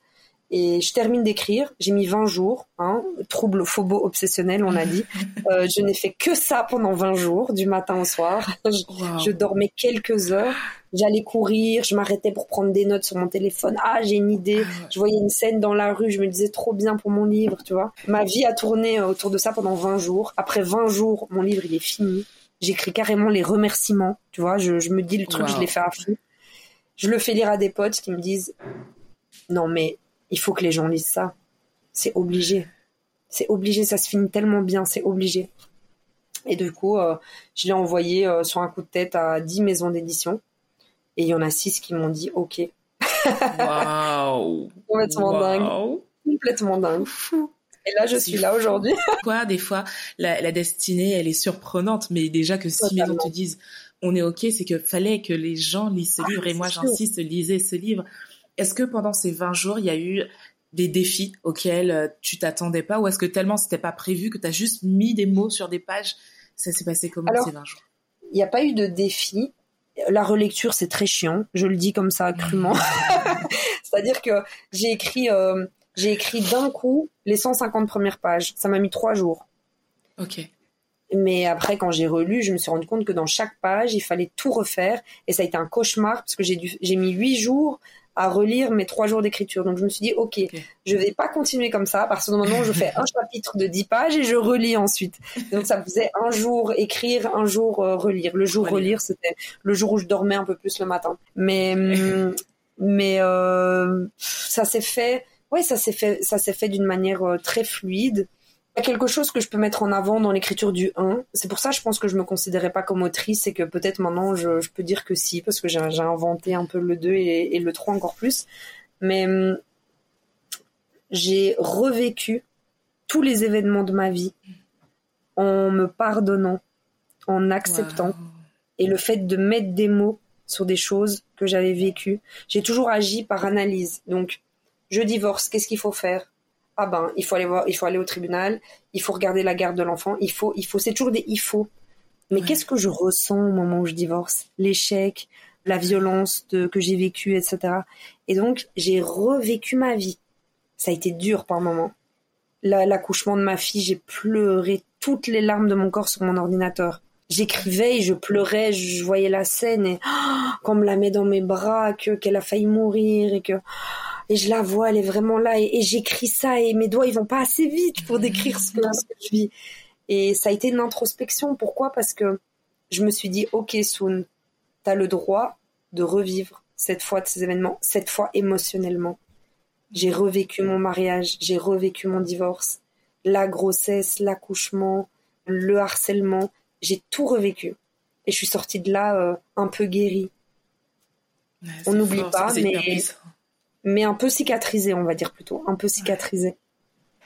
Et je termine d'écrire. J'ai mis 20 jours, hein, trouble phobo obsessionnel, on a dit. *laughs* Euh, je n'ai fait que ça pendant 20 jours, du matin au soir. Je, je dormais quelques heures. J'allais courir, je m'arrêtais pour prendre des notes sur mon téléphone. Ah, j'ai une idée. Ah je voyais une scène dans la rue, je me disais trop bien pour mon livre, tu vois. Ma vie a tourné euh, autour de ça pendant 20 jours. Après 20 jours, mon livre, il est fini. J'écris carrément les remerciements, tu vois. Je, je me dis le truc, je l'ai fait à fond. Je le fais lire à des potes qui me disent non mais il faut que les gens lisent ça. C'est obligé. C'est obligé, ça se finit tellement bien, c'est obligé. Et du coup, euh, je l'ai envoyé euh, sur un coup de tête à 10 maisons d'édition. Et il y en a 6 qui m'ont dit OK. Waouh *laughs* Complètement dingue. Complètement dingue. Et là, je suis là aujourd'hui. *laughs* Quoi, des fois, la, destinée, elle est surprenante, mais déjà que si maisons te disent on est OK, c'est que fallait que les gens lisent ce ah, livre. Et moi, j'insiste, lisez ce livre. Est-ce que pendant ces 20 jours, il y a eu des défis auxquels euh, tu t'attendais pas ou est-ce que tellement c'était pas prévu que tu as juste mis des mots sur des pages Ça s'est passé comment ces 20 jours? Il n'y a pas eu de défis. La relecture, c'est très chiant. Je le dis comme ça crûment. *laughs* C'est-à-dire que j'ai écrit, euh, j'ai écrit d'un coup les 150 premières pages. Ça m'a mis trois jours. Ok. Mais après, quand j'ai relu, je me suis rendu compte que dans chaque page, il fallait tout refaire. Et ça a été un cauchemar parce que j'ai dû, j'ai mis huit jours à relire mes trois jours d'écriture. Donc je me suis dit, ok, je vais pas continuer comme ça. Parce que maintenant, je fais un *laughs* chapitre de dix pages et je relis ensuite. Donc ça faisait un jour écrire, un jour euh, relire. Le jour relire, c'était le jour où je dormais un peu plus le matin. Mais mais euh, ça s'est fait. Ouais, ça s'est fait, ça s'est fait d'une manière euh, très fluide y a quelque chose que je peux mettre en avant dans l'écriture du 1. C'est pour ça, je pense que je me considérais pas comme autrice et que peut-être maintenant je, je, peux dire que si, parce que j'ai inventé un peu le 2 et, et, le 3 encore plus. Mais hum, j'ai revécu tous les événements de ma vie en me pardonnant, en acceptant. Et le fait de mettre des mots sur des choses que j'avais vécues. J'ai toujours agi par analyse. Donc, je divorce, qu'est-ce qu'il faut faire? Ah ben il faut aller voir, il faut aller au tribunal, il faut regarder la garde de l'enfant, il faut, il faut, c'est toujours des il faut. Mais qu'est-ce que je ressens au moment où je divorce? L'échec, la violence de, que j'ai vécue, etc. Et donc j'ai revécu ma vie. Ça a été dur par moments. L'accouchement de ma fille, j'ai pleuré toutes les larmes de mon corps sur mon ordinateur. J'écrivais et je pleurais, je voyais la scène et oh, qu'on me la met dans mes bras, que qu'elle a failli mourir et que et je la vois, elle est vraiment là, et, j'écris ça, et mes doigts, ils vont pas assez vite pour décrire ce que, je vis. Et ça a été une introspection. Pourquoi? Parce que je me suis dit, ok, Soun, as le droit de revivre cette fois de ces événements, cette fois émotionnellement. J'ai revécu mon mariage, j'ai revécu mon divorce, la grossesse, l'accouchement, le harcèlement, j'ai tout revécu. Et je suis sortie de là euh, un peu guérie. On n'oublie pas, mais mais un peu cicatrisé, on va dire plutôt, un peu cicatrisé.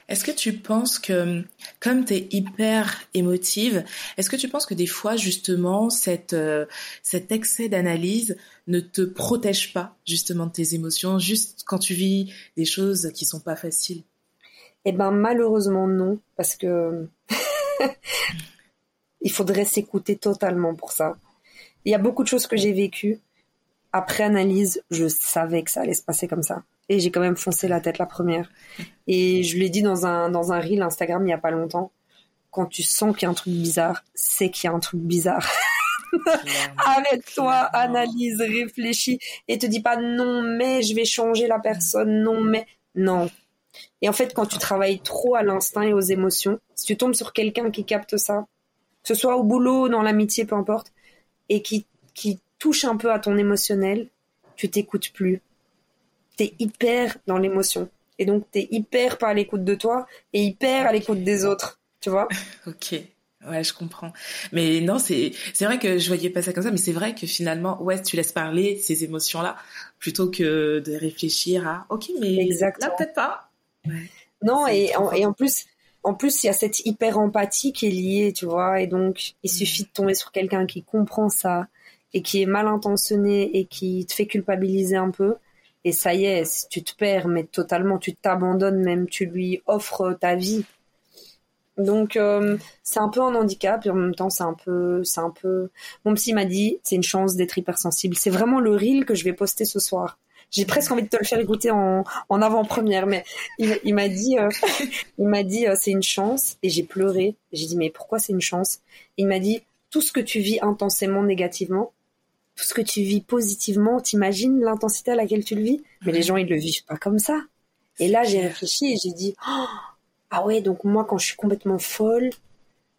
Est-ce que tu penses que, comme tu es hyper émotive, est-ce que tu penses que des fois, justement, cette, euh, cet excès d'analyse ne te protège pas, justement, de tes émotions, juste quand tu vis des choses qui sont pas faciles? Eh ben, malheureusement, non, parce que *laughs* il faudrait s'écouter totalement pour ça. Il y a beaucoup de choses que j'ai vécues après analyse, je savais que ça allait se passer comme ça. Et j'ai quand même foncé la tête la première. Et je l'ai dit dans un, dans un reel Instagram il y a pas longtemps. Quand tu sens qu'il y a un truc bizarre, c'est qu'il y a un truc bizarre. *laughs* Arrête-toi, analyse, réfléchis et te dis pas non mais je vais changer la personne, non mais non. Et en fait, quand tu travailles trop à l'instinct et aux émotions, si tu tombes sur quelqu'un qui capte ça, que ce soit au boulot, dans l'amitié, peu importe, et qui, qui un peu à ton émotionnel, tu t'écoutes plus. T'es hyper dans l'émotion. Et donc, t'es hyper pas à l'écoute de toi et hyper à l'écoute des autres. Tu vois? *laughs* ok. Ouais, je comprends. Mais non, c'est c'est vrai que je voyais pas ça comme ça, mais c'est vrai que finalement, ouais, tu laisses parler ces émotions-là plutôt que de réfléchir à OK, mais Exactement. là peut-être pas. Ouais. Non, et en, et en plus en plus, il y a cette hyper empathie qui est liée, tu vois, et donc il mm. suffit de tomber sur quelqu'un qui comprend ça et qui est mal intentionné et qui te fait culpabiliser un peu, et ça y est, tu te perds, mais totalement, tu t'abandonnes même, tu lui offres ta vie donc euh, c'est un peu un handicap et en même temps c'est un peu c'est un peu mon psy m'a dit c'est une chance d'être hypersensible. C'est vraiment le reel que je vais poster ce soir. J'ai presque envie de te le faire écouter en, avant-première, mais il, m'a dit, euh, *laughs* il m'a dit euh, c'est une chance et j'ai pleuré. J'ai dit mais pourquoi c'est une chance? Il m'a dit tout ce que tu vis intensément négativement, tout ce que tu vis positivement, t'imagines l'intensité à laquelle tu le vis Mais les gens ils le vivent pas comme ça. Et là j'ai réfléchi et j'ai dit oh, ah ouais, donc moi, quand je suis complètement folle,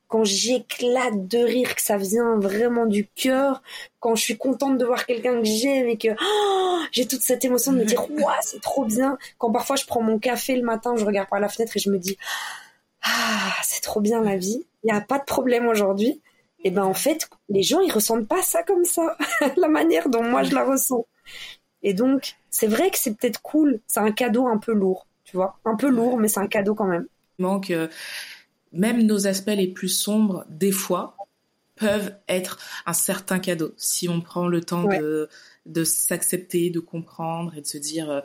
quand j'éclate de rire, que ça vient vraiment du cœur, quand je suis contente de voir quelqu'un que j'aime et que oh, j'ai toute cette émotion de me dire ouais c'est trop bien. Quand parfois je prends mon café le matin, je regarde par la fenêtre et je me dis ah c'est trop bien la vie, il n'y a pas de problème aujourd'hui. Et ben en fait les gens ils ressentent pas ça comme ça, *laughs* la manière dont moi je la ressens. Et donc c'est vrai que c'est peut-être cool, c'est un cadeau un peu lourd, tu vois, un peu lourd mais c'est un cadeau quand même. Que même nos aspects les plus sombres, des fois, peuvent être un certain cadeau. Si on prend le temps de de s'accepter, de comprendre et de se dire euh,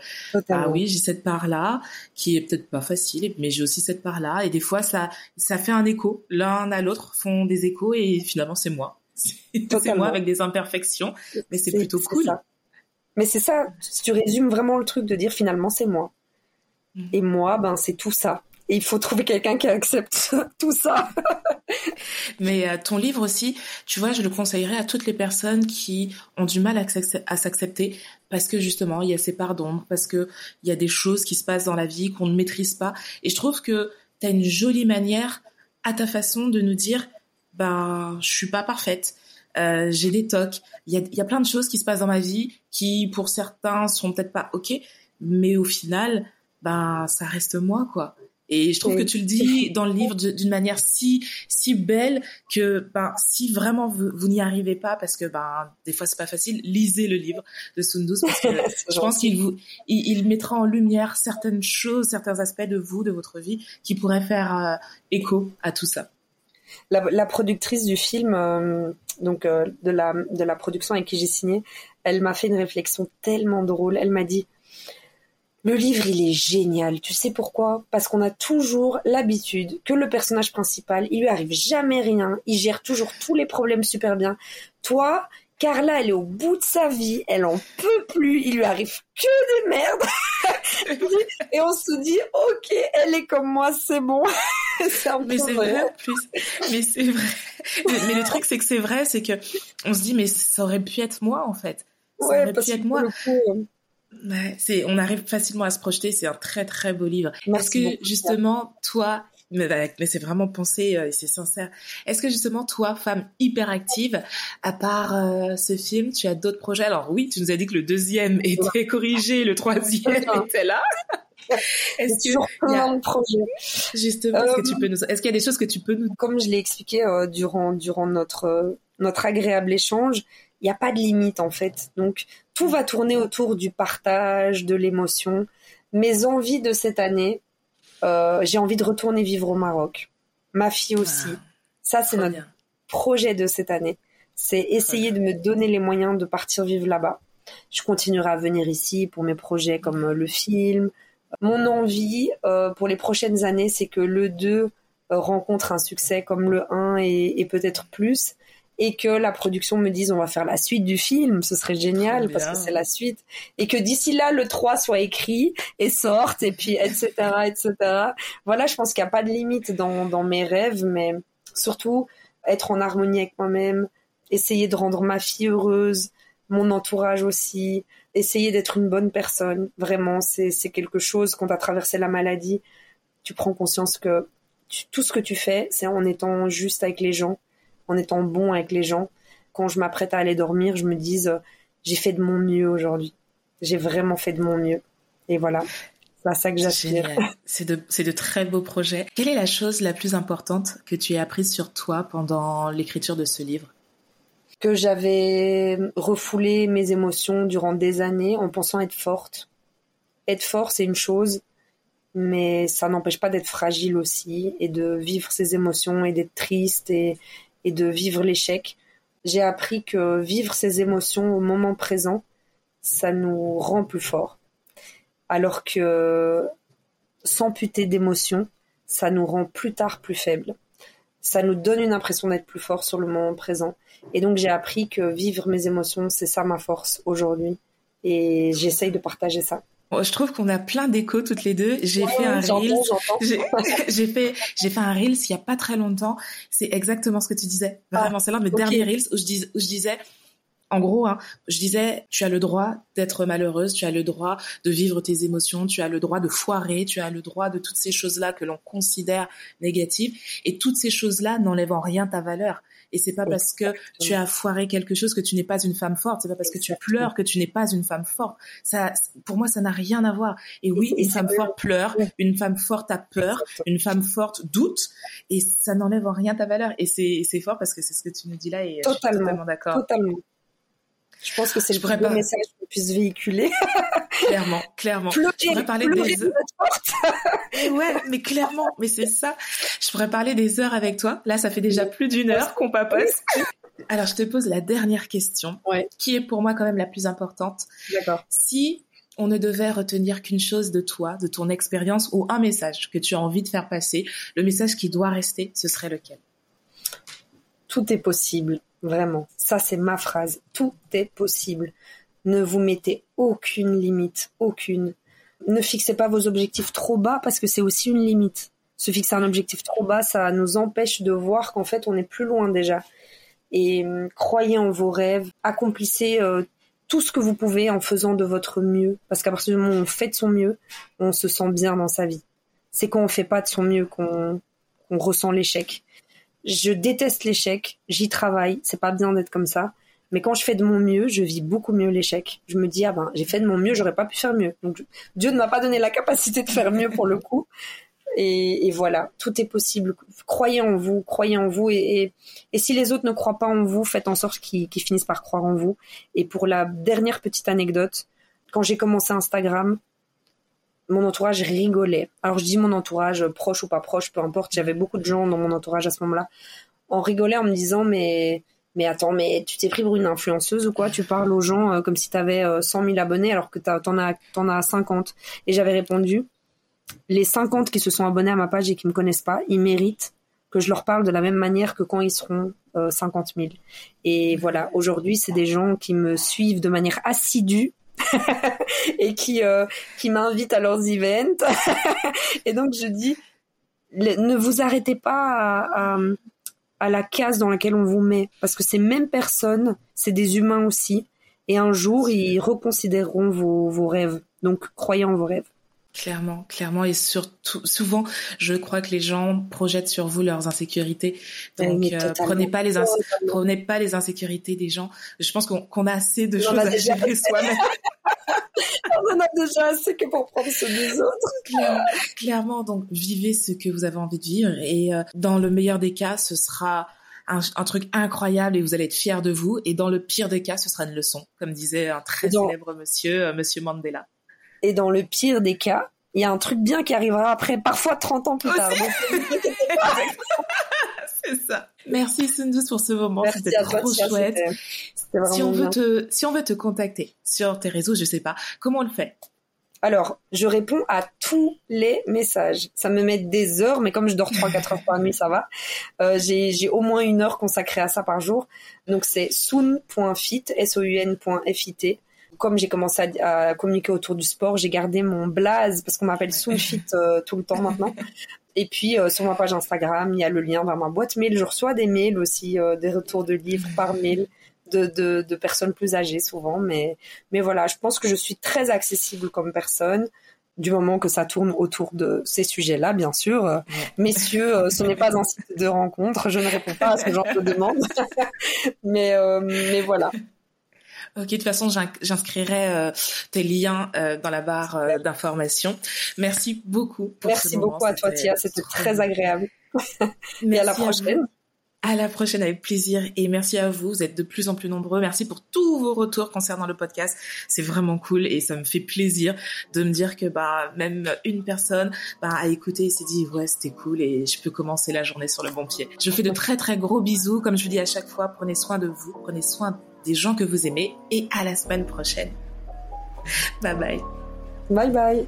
ah oui j'ai cette part là qui est peut-être pas facile mais j'ai aussi cette part là et des fois ça ça fait un écho. L'un à l'autre font des échos et finalement c'est moi. *laughs* C'est moi avec des imperfections mais c'est plutôt cool. mais c'est ça si tu résumes vraiment le truc de dire finalement c'est moi. Mmh. et moi ben c'est tout ça il faut trouver quelqu'un qui accepte *laughs* tout ça. Mais euh, ton livre aussi, tu vois, je le conseillerais à toutes les personnes qui ont du mal à s'accepter parce que justement, il y a ces parts d'ombre, parce que il y a des choses qui se passent dans la vie qu'on ne maîtrise pas. Et je trouve que tu as une jolie manière à ta façon de nous dire, ben, je suis pas parfaite. Euh, j'ai des tocs, il y a, y a plein de choses qui se passent dans ma vie qui, pour certains, sont peut-être pas ok, mais au final, ben, ça reste moi, quoi. Et je trouve que tu le dis dans le livre d'une manière si si belle que ben si vraiment vous, vous n'y arrivez pas parce que ben des fois c'est pas facile, lisez le livre de Sundus parce que *laughs* je pense qu'il vous il, mettra en lumière certaines choses, certains aspects de vous, de votre vie qui pourraient faire euh, écho à tout ça. La, la productrice du film, euh, donc euh, de la de la production avec qui j'ai signé, elle m'a fait une réflexion tellement drôle. Elle m'a dit le livre, il est génial. Tu sais pourquoi? Parce qu'on a toujours l'habitude que le personnage principal, il lui arrive jamais rien, il gère toujours tous les problèmes super bien. Toi, Carla, elle est au bout de sa vie, elle en peut plus, il lui arrive que des merdes. *laughs* Et on se dit, ok, elle est comme moi, c'est bon. *laughs* c'est mais c'est vrai. Mais c'est vrai. Mais, le truc, c'est que c'est vrai, c'est que on se dit, mais ça aurait pu être moi, en fait. Ça aurait pu être moi. Euh, Ouais, c'est, on arrive facilement à se projeter. C'est un très très beau livre. Est-ce que justement toi, mais, bah, mais c'est vraiment pensé euh, et c'est sincère. Est-ce que justement toi, femme hyper active, à part euh, ce film, tu as d'autres projets? Alors oui, tu nous as dit que le deuxième était corrigé, le troisième était là. *laughs* Est-ce que y a de projets Justement, est-ce que tu euh, peux nous Est-ce qu'il y a des choses que tu peux nous Comme je l'ai expliqué durant durant notre notre agréable échange, il n'y a pas de limite en fait. Donc tout va tourner autour du partage, de l'émotion. Mes envies de cette année, euh, j'ai envie de retourner vivre au Maroc. Ma fille aussi. Ça, c'est notre projet de cette année. C'est essayer de me donner les moyens de partir vivre là-bas. Je continuerai à venir ici pour mes projets comme euh, le film. Mon envie euh, pour les prochaines années, c'est que le 2 rencontre un succès comme le 1 et peut-être plus et que la production me dise on va faire la suite du film, ce serait génial parce que c'est la suite et que d'ici là le 3 soit écrit et sorte et puis etc etc. Voilà, je pense qu'il n'y a pas de limite dans, dans mes rêves, mais surtout être en harmonie avec moi-même, essayer de rendre ma fille heureuse, mon entourage aussi, essayer d'être une bonne personne. Vraiment, c'est quelque chose quand tu as traversé la maladie, tu prends conscience que tout ce que tu fais, c'est en étant juste avec les gens, en étant bon avec les gens. Quand je m'apprête à aller dormir, je me dis, euh, j'ai fait de mon mieux aujourd'hui. J'ai vraiment fait de mon mieux. Et voilà. C'est à ça que j'aspire. C'est de, de très beaux projets. Quelle est la chose la plus importante que tu aies apprise sur toi pendant l'écriture de ce livre? Que j'avais refoulé mes émotions durant des années en pensant être forte. Être forte, c'est une chose, mais ça n'empêche pas d'être fragile aussi et de vivre ses émotions et d'être triste et, et de vivre l'échec. J'ai appris que vivre ses émotions au moment présent, ça nous rend plus fort. Alors que s'amputer d'émotions, ça nous rend plus tard plus faibles. Ça nous donne une impression d'être plus fort sur le moment présent. Et donc j'ai appris que vivre mes émotions, c'est ça ma force aujourd'hui. Et j'essaye de partager ça je trouve qu'on a plein d'échos toutes les deux. J'ai fait un reel. *laughs* J'ai fait, j'ai fait un reel il y a pas très longtemps. C'est exactement ce que tu disais. Ah, Vraiment, c'est l'un de mes derniers reels où je, dis, où je disais, en gros, hein, je disais, tu as le droit d'être malheureuse, tu as le droit de vivre tes émotions, tu as le droit de foirer, tu as le droit de toutes ces choses-là que l'on considère négatives. Et toutes ces choses-là n'enlèvent en rien ta valeur. Et c'est pas parce que tu as foiré quelque chose que tu n'es pas une femme forte. C'est pas parce que tu pleures que tu n'es pas une femme forte. Ça, pour moi, ça n'a rien à voir. Et oui, une femme forte pleure, une femme forte a peur, une femme forte doute, et ça n'enlève en rien ta valeur. Et c'est, c'est fort parce que c'est ce que tu nous dis là, et totalement, je suis totalement d'accord. Totalement. Je pense que c'est le premier message qu'on puisse véhiculer. clairement, clairement. je pourrais parler des heures. *laughs* ouais, mais clairement, mais c'est ça. Je pourrais parler des heures avec toi. Là, ça fait déjà plus d'une heure qu'on papote. Alors, je te pose la dernière question, qui est pour moi quand même la plus importante. D'accord. Si on ne devait retenir qu'une chose de toi, de ton expérience ou un message que tu as envie de faire passer, le message qui doit rester, ce serait lequel? Tout est possible. Vraiment. Ça, c'est ma phrase. Tout est possible. Ne vous mettez aucune limite. Aucune. Ne fixez pas vos objectifs trop bas parce que c'est aussi une limite. Se fixer un objectif trop bas, ça nous empêche de voir qu'en fait, on est plus loin déjà. Et hum, croyez en vos rêves. Accomplissez euh, tout ce que vous pouvez en faisant de votre mieux. Parce qu'à partir du moment où on fait de son mieux, on se sent bien dans sa vie. C'est quand on fait pas de son mieux qu'on ressent l'échec. Je déteste l'échec, j'y travaille, c'est pas bien d'être comme ça. Mais quand je fais de mon mieux, je vis beaucoup mieux l'échec. Je me dis, ah ben, j'ai fait de mon mieux, j'aurais pas pu faire mieux. Donc, Dieu ne m'a pas donné la capacité de faire mieux pour le coup. Et, voilà, tout est possible. Croyez en vous, croyez en vous. Et, et, si les autres ne croient pas en vous, faites en sorte qu'ils finissent par croire en vous. Et pour la dernière petite anecdote, quand j'ai commencé Instagram, mon entourage rigolait. Alors je dis mon entourage, proche ou pas proche, peu importe, j'avais beaucoup de gens dans mon entourage à ce moment-là. On rigolait en me disant mais mais attends, mais tu t'es pris pour une influenceuse ou quoi? Tu parles aux gens euh, comme si tu avais 100 000 abonnés alors que t'en as, en as 50. Et j'avais répondu, les 50 qui se sont abonnés à ma page et qui me connaissent pas, ils méritent que je leur parle de la même manière que quand ils seront 50 euh, 000. Et voilà, aujourd'hui, c'est des gens qui me suivent de manière assidue *laughs* et qui euh, qui m'invitent à leurs events. *laughs* et donc je dis, ne vous arrêtez pas à, à, la case dans laquelle on vous met, parce que ces mêmes personnes, c'est des humains aussi, et un jour ils reconsidéreront vos, vos rêves. Donc croyez en vos rêves. Clairement, clairement, et surtout, souvent, je crois que les gens projettent sur vous leurs insécurités. Donc, euh, prenez pas les prenez pas les insécurités des gens. Je pense qu'on a assez de choses à gérer soi-même. *laughs* On en a déjà assez que pour prendre ceux des autres. Clairement, donc vivez ce que vous avez envie de vivre, et euh, dans le meilleur des cas, ce sera un, un, truc incroyable et vous allez être fiers de vous. Et dans le pire des cas, ce sera une leçon, comme disait un très célèbre monsieur, euh, Monsieur Mandela. Et dans le pire des cas, il y a un truc bien qui arrivera après, parfois 30 ans plus tard. *laughs* c'est ça. Merci Sundus pour ce moment, c'était trop chouette. Si on veut te, si on veut te contacter sur tes réseaux, je sais pas, comment on le fait? Alors, je réponds à tous les messages. Ça me met des heures, mais comme je dors 3-4 heures par nuit, ça va. Euh, j'ai au moins une heure consacrée à ça par jour. Donc c'est soon.fit, S-O-U-N.fit. Comme j'ai commencé à, communiquer autour du sport, j'ai gardé mon blaze parce qu'on m'appelle Soonfit euh, tout le temps maintenant. *laughs* Et puis euh, sur ma page Instagram, il y a le lien vers ma boîte mail. Je reçois des mails aussi, des retours de livres par mail de, de, personnes plus âgées souvent. Mais, mais voilà, je pense que je suis très accessible comme personne du moment que ça tourne autour de ces sujets-là, bien sûr. Messieurs, euh, ce n'est pas un site de rencontre, je ne réponds pas à ce genre de *laughs* demande. *laughs* mais, euh, mais voilà. Ok, de toute façon, j'inscrirai euh, tes liens dans la barre d'information. Merci beaucoup. Pour Merci beaucoup à toi, Tia. C'était très agréable. *laughs* Mais à la prochaine. À la prochaine avec plaisir et merci à vous. Vous êtes de plus en plus nombreux. Merci pour tous vos retours concernant le podcast. C'est vraiment cool et ça me fait plaisir de me dire que bah même une personne bah, a écouté et s'est dit ouais c'était cool et je peux commencer la journée sur le bon pied. Je vous fais de très très gros bisous. Comme je vous dis à chaque fois, prenez soin de vous, prenez soin des gens que vous aimez et à la semaine prochaine. Bye bye. Bye bye.